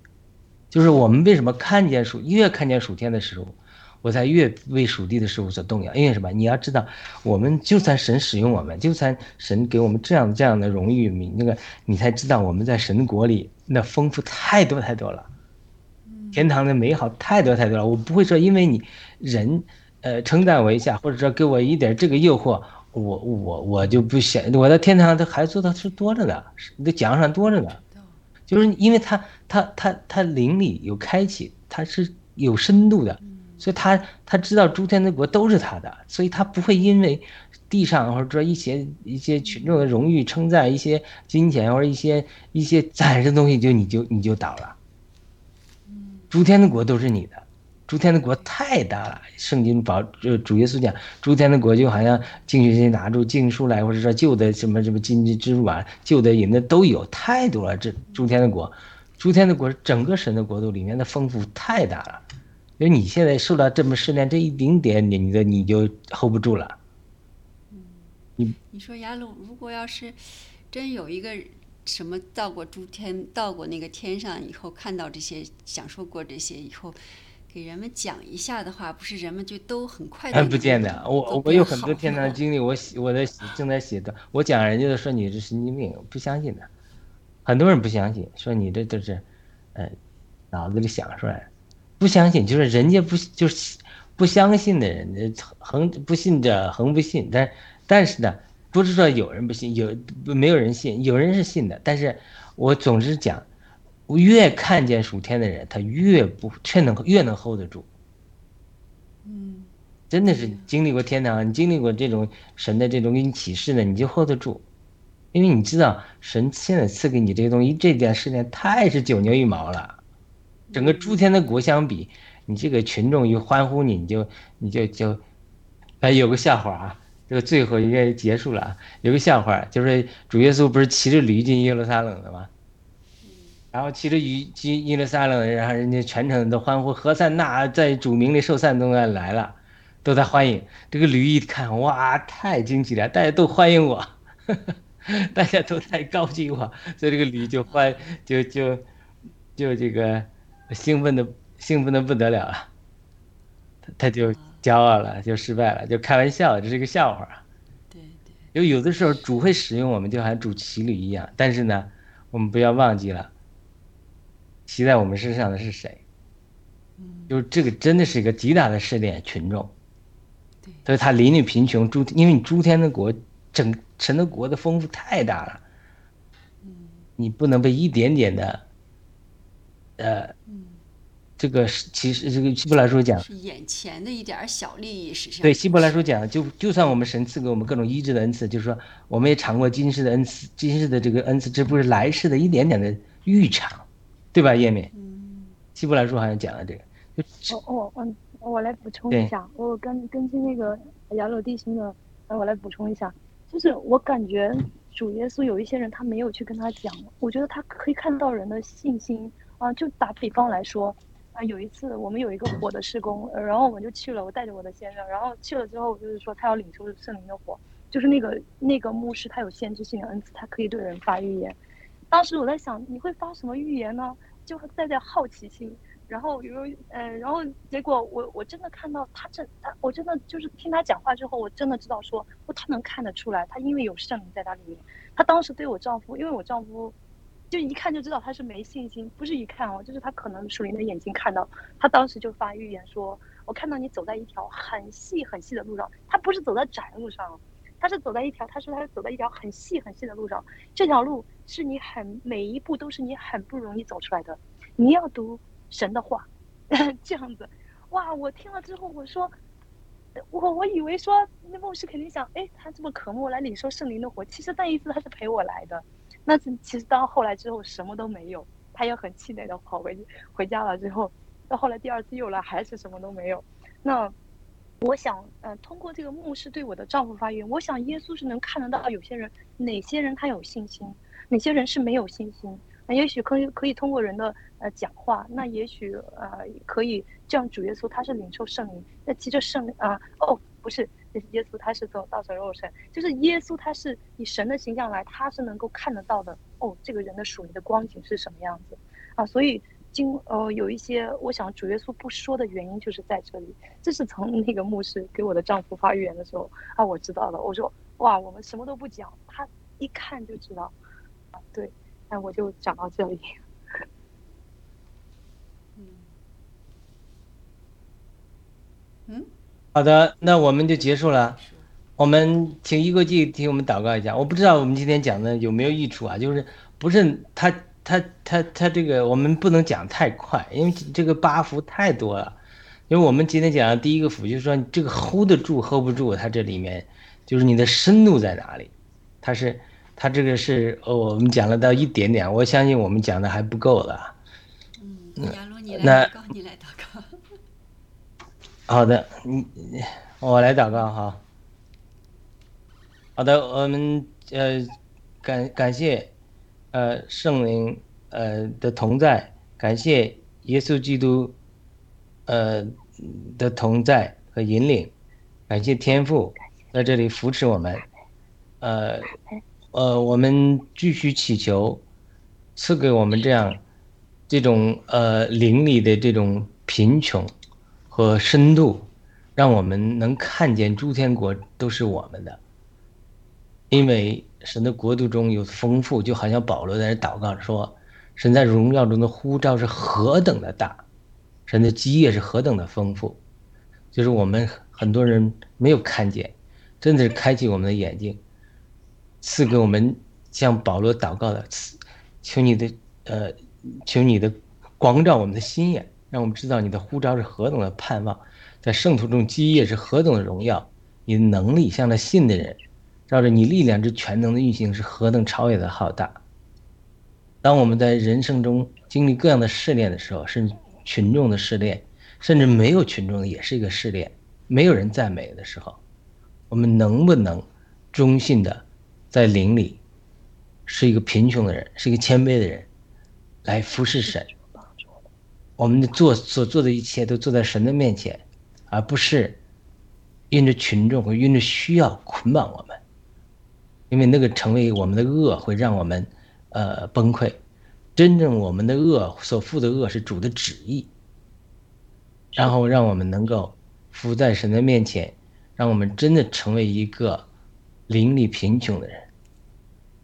就是我们为什么看见属越看见属天的事物，我才越为属地的事物所动摇。因为什么？你要知道，我们就算神使用我们，就算神给我们这样这样的荣誉，你那个你才知道我们在神国里那丰富太多太多了，天堂的美好太多太多了。我不会说因为你人呃称赞我一下，或者说给我一点这个诱惑。我我我就不想，我在天堂的还做的是多着呢，那奖赏多着呢，就是因为他他他他灵里有开启，他是有深度的，所以他他知道诸天的国都是他的，所以他不会因为地上或者说一些一些群众的荣誉称赞、一些金钱或者一些一些暂时的东西就你就你就倒了，诸天的国都是你的。诸天的国太大了，圣经保就主耶稣讲，诸天的国就好像净学家拿出经书来，或者说旧的什么什么金枝支柱啊，旧的银的都有，太多了。这诸天的国，诸天的国，整个神的国度里面的丰富太大了，因为你现在受到这么试炼，这一丁点你的你就 hold 不住了。你说雅鲁，如果要是真有一个什么到过诸天，到过那个天上以后，看到这些，享受过这些以后，给人们讲一下的话，不是人们就都很快不见得，我我有很多天堂经历，我写我在正在写的，我讲人家都说你是神经病，不相信的，很多人不相信，说你这都是，呃，脑子里想出来的，不相信，就是人家不就是不相信的人，横不信者恒不信，但。但是呢，不是说有人不信，有没有人信？有人是信的。但是我总是讲，越看见属天的人，他越不却能越能 hold 得住。嗯，真的是经历过天堂，你经历过这种神的这种给你启示的，你就 hold 得住，因为你知道神现在赐给你这些东西，这件事情太是九牛一毛了。整个诸天的国相比，你这个群众一欢呼你，你就你就就，哎，有个笑话啊。这个最后应该结束了。有个笑话，就是主耶稣不是骑着驴进耶路撒冷的吗？然后骑着驴进耶路撒冷，然后人家全程都欢呼，何塞纳在主名里受散都要来了，都在欢迎。这个驴一看，哇，太惊奇了，大家都欢迎我，[laughs] 大家都太高兴我，所以这个驴就欢就就就这个兴奋的兴奋的不得了了，他就。骄傲了就失败了，就开玩笑，这是一个笑话。对对，就有的时候主会使用我们，就好像主骑驴一样。但是呢，我们不要忘记了，骑在我们身上的是谁？嗯，就这个真的是一个极大的试炼群众。对，所以他邻里贫穷，诸因为你诸天的国，整神的国的丰富太大了。嗯，你不能被一点点的，呃。这个是其实这个希伯来书讲是眼前的一点小利益，实际上对希伯来书讲，就就算我们神赐给我们各种医治的恩赐，就是说我们也尝过今世的恩赐，今世的这个恩赐，这不是来世的一点点的预尝，对吧？叶敏，嗯，希伯来书好像讲了这个，就我我我我来补充一下，我根根据那个雅鲁弟兄的，我来补充一下，就是我感觉主耶稣有一些人他没有去跟他讲，我觉得他可以看到人的信心啊，就打比方来说。啊，有一次我们有一个火的施工，然后我们就去了，我带着我的先生，然后去了之后，就是说他要领受圣灵的火，就是那个那个牧师他有先知性的恩赐，他可以对人发预言。当时我在想，你会发什么预言呢？就会带着好奇心，然后有嗯，然后结果我我真的看到他这他，我真的就是听他讲话之后，我真的知道说，哦他能看得出来，他因为有圣灵在他里面，他当时对我丈夫，因为我丈夫。就一看就知道他是没信心，不是一看哦，就是他可能属灵的眼睛看到，他当时就发预言说：“我看到你走在一条很细很细的路上，他不是走在窄路上，他是走在一条，他说他是走在一条很细很细的路上，这条路是你很每一步都是你很不容易走出来的，你要读神的话，[laughs] 这样子，哇！我听了之后我说，我我以为说那牧师肯定想，哎，他这么渴慕来领受圣灵的火，其实那一次他是陪我来的。”那是其实到后来之后什么都没有，他也很气馁的跑回去回家了。之后到后来第二次又来还是什么都没有。那我想，呃，通过这个牧师对我的丈夫发言，我想耶稣是能看得到有些人哪些人他有信心，哪些人是没有信心。那也许可以可以通过人的呃讲话，那也许呃可以这样主耶稣他是领受圣灵，那其实圣啊哦不是。耶稣他是走道成肉身，就是耶稣他是以神的形象来，他是能够看得到的。哦，这个人的属灵的光景是什么样子啊？所以经呃有一些，我想主耶稣不说的原因就是在这里。这是从 [laughs] 那个牧师给我的丈夫发预言的时候啊，我知道了。我说哇，我们什么都不讲，他一看就知道。对，那我就讲到这里。嗯 [laughs] 嗯。好的，那我们就结束了。我们请一国际替我们祷告一下。我不知道我们今天讲的有没有益处啊？就是不是他他他他这个我们不能讲太快，因为这个八幅太多了。因为我们今天讲的第一个幅就是说这个 hold 得住 hold 不住，它这里面就是你的深度在哪里？它是它这个是哦，我们讲了到一点点，我相信我们讲的还不够了。嗯，你来祷告，你来祷告。[laughs] 好的，你我来祷告哈。好的，我们呃感感谢呃圣灵呃的同在，感谢耶稣基督，呃的同在和引领，感谢天父在这里扶持我们，呃呃，我们继续祈求赐给我们这样这种呃灵里的这种贫穷和深度，让我们能看见诸天国都是我们的，因为神的国度中有丰富，就好像保罗在这祷告说。神在荣耀中的呼召是何等的大，神的基业是何等的丰富，就是我们很多人没有看见，真的是开启我们的眼睛，赐给我们向保罗祷告的，求你的呃，求你的光照我们的心眼，让我们知道你的呼召是何等的盼望，在圣徒中基业是何等的荣耀，你的能力向着信的人，照着你力量之全能的运行是何等超越的浩大。当我们在人生中经历各样的试炼的时候，甚至群众的试炼，甚至没有群众的也是一个试炼，没有人赞美的时候，我们能不能忠信的在灵里是一个贫穷的人，是一个谦卑的人，来服侍神？我们的做所做的一切都做在神的面前，而不是因着群众或因着需要捆绑我们，因为那个成为我们的恶，会让我们。呃，崩溃。真正我们的恶所负的恶是主的旨意，然后让我们能够伏在神的面前，让我们真的成为一个邻里贫穷的人。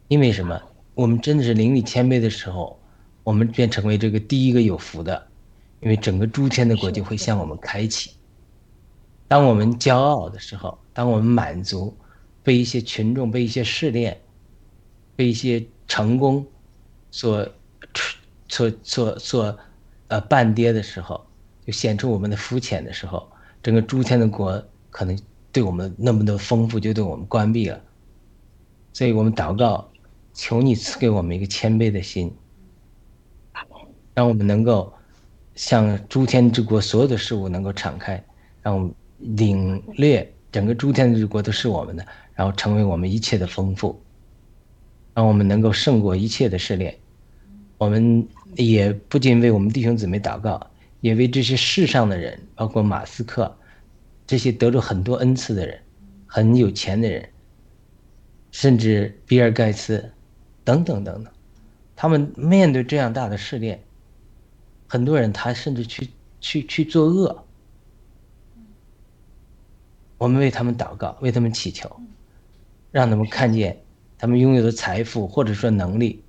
因为什么？我们真的是邻里谦卑的时候，我们便成为这个第一个有福的。因为整个诸天的国就会向我们开启。当我们骄傲的时候，当我们满足，被一些群众、被一些试炼、被一些。成功，所，所所所，呃，半跌的时候，就显出我们的肤浅的时候，整个诸天的国可能对我们那么的丰富就对我们关闭了。所以我们祷告，求你赐给我们一个谦卑的心，让我们能够向诸天之国所有的事物能够敞开，让我们领略整个诸天之国都是我们的，然后成为我们一切的丰富。让我们能够胜过一切的试炼，我们也不仅为我们弟兄姊妹祷告，也为这些世上的人，包括马斯克，这些得着很多恩赐的人，很有钱的人，甚至比尔盖茨，等等等等，他们面对这样大的试炼，很多人他甚至去去去作恶，我们为他们祷告，为他们祈求，让他们看见。他们拥有的财富或者说能力，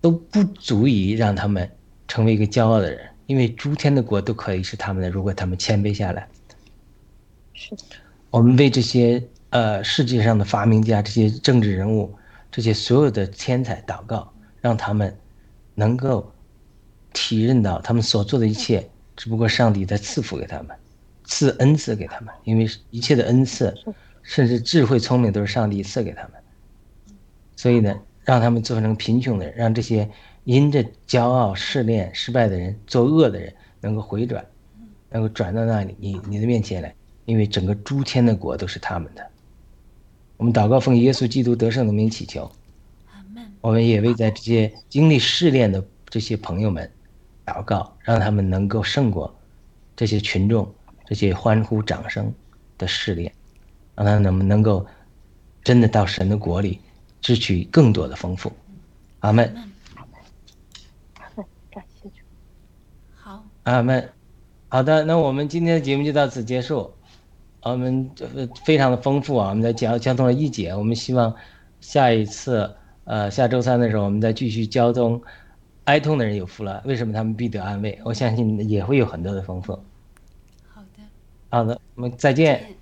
都不足以让他们成为一个骄傲的人，因为诸天的国都可以是他们的，如果他们谦卑下来。我们为这些呃世界上的发明家、这些政治人物、这些所有的天才祷告，让他们能够体认到他们所做的一切，只不过上帝在赐福给他们，赐恩赐给他们，因为一切的恩赐，甚至智慧、聪明都是上帝赐给他们。所以呢，让他们做成贫穷的人，让这些因着骄傲、试炼、失败的人、作恶的人能够回转，能够转到那里你你的面前来，因为整个诸天的国都是他们的。我们祷告奉耶稣基督得胜的名祈求，我们也为在这些经历试炼的这些朋友们祷告，让他们能够胜过这些群众、这些欢呼掌声的试炼，让他们能够真的到神的国里。支取更多的丰富，阿门。感谢主。好，阿门。好的，那我们今天的节目就到此结束。我们非常的丰富啊，我们在讲交通的一节。我们希望下一次，呃，下周三的时候，我们再继续交通。哀痛的人有福了，为什么他们必得安慰？我相信也会有很多的丰富。好的。好的，我们再见。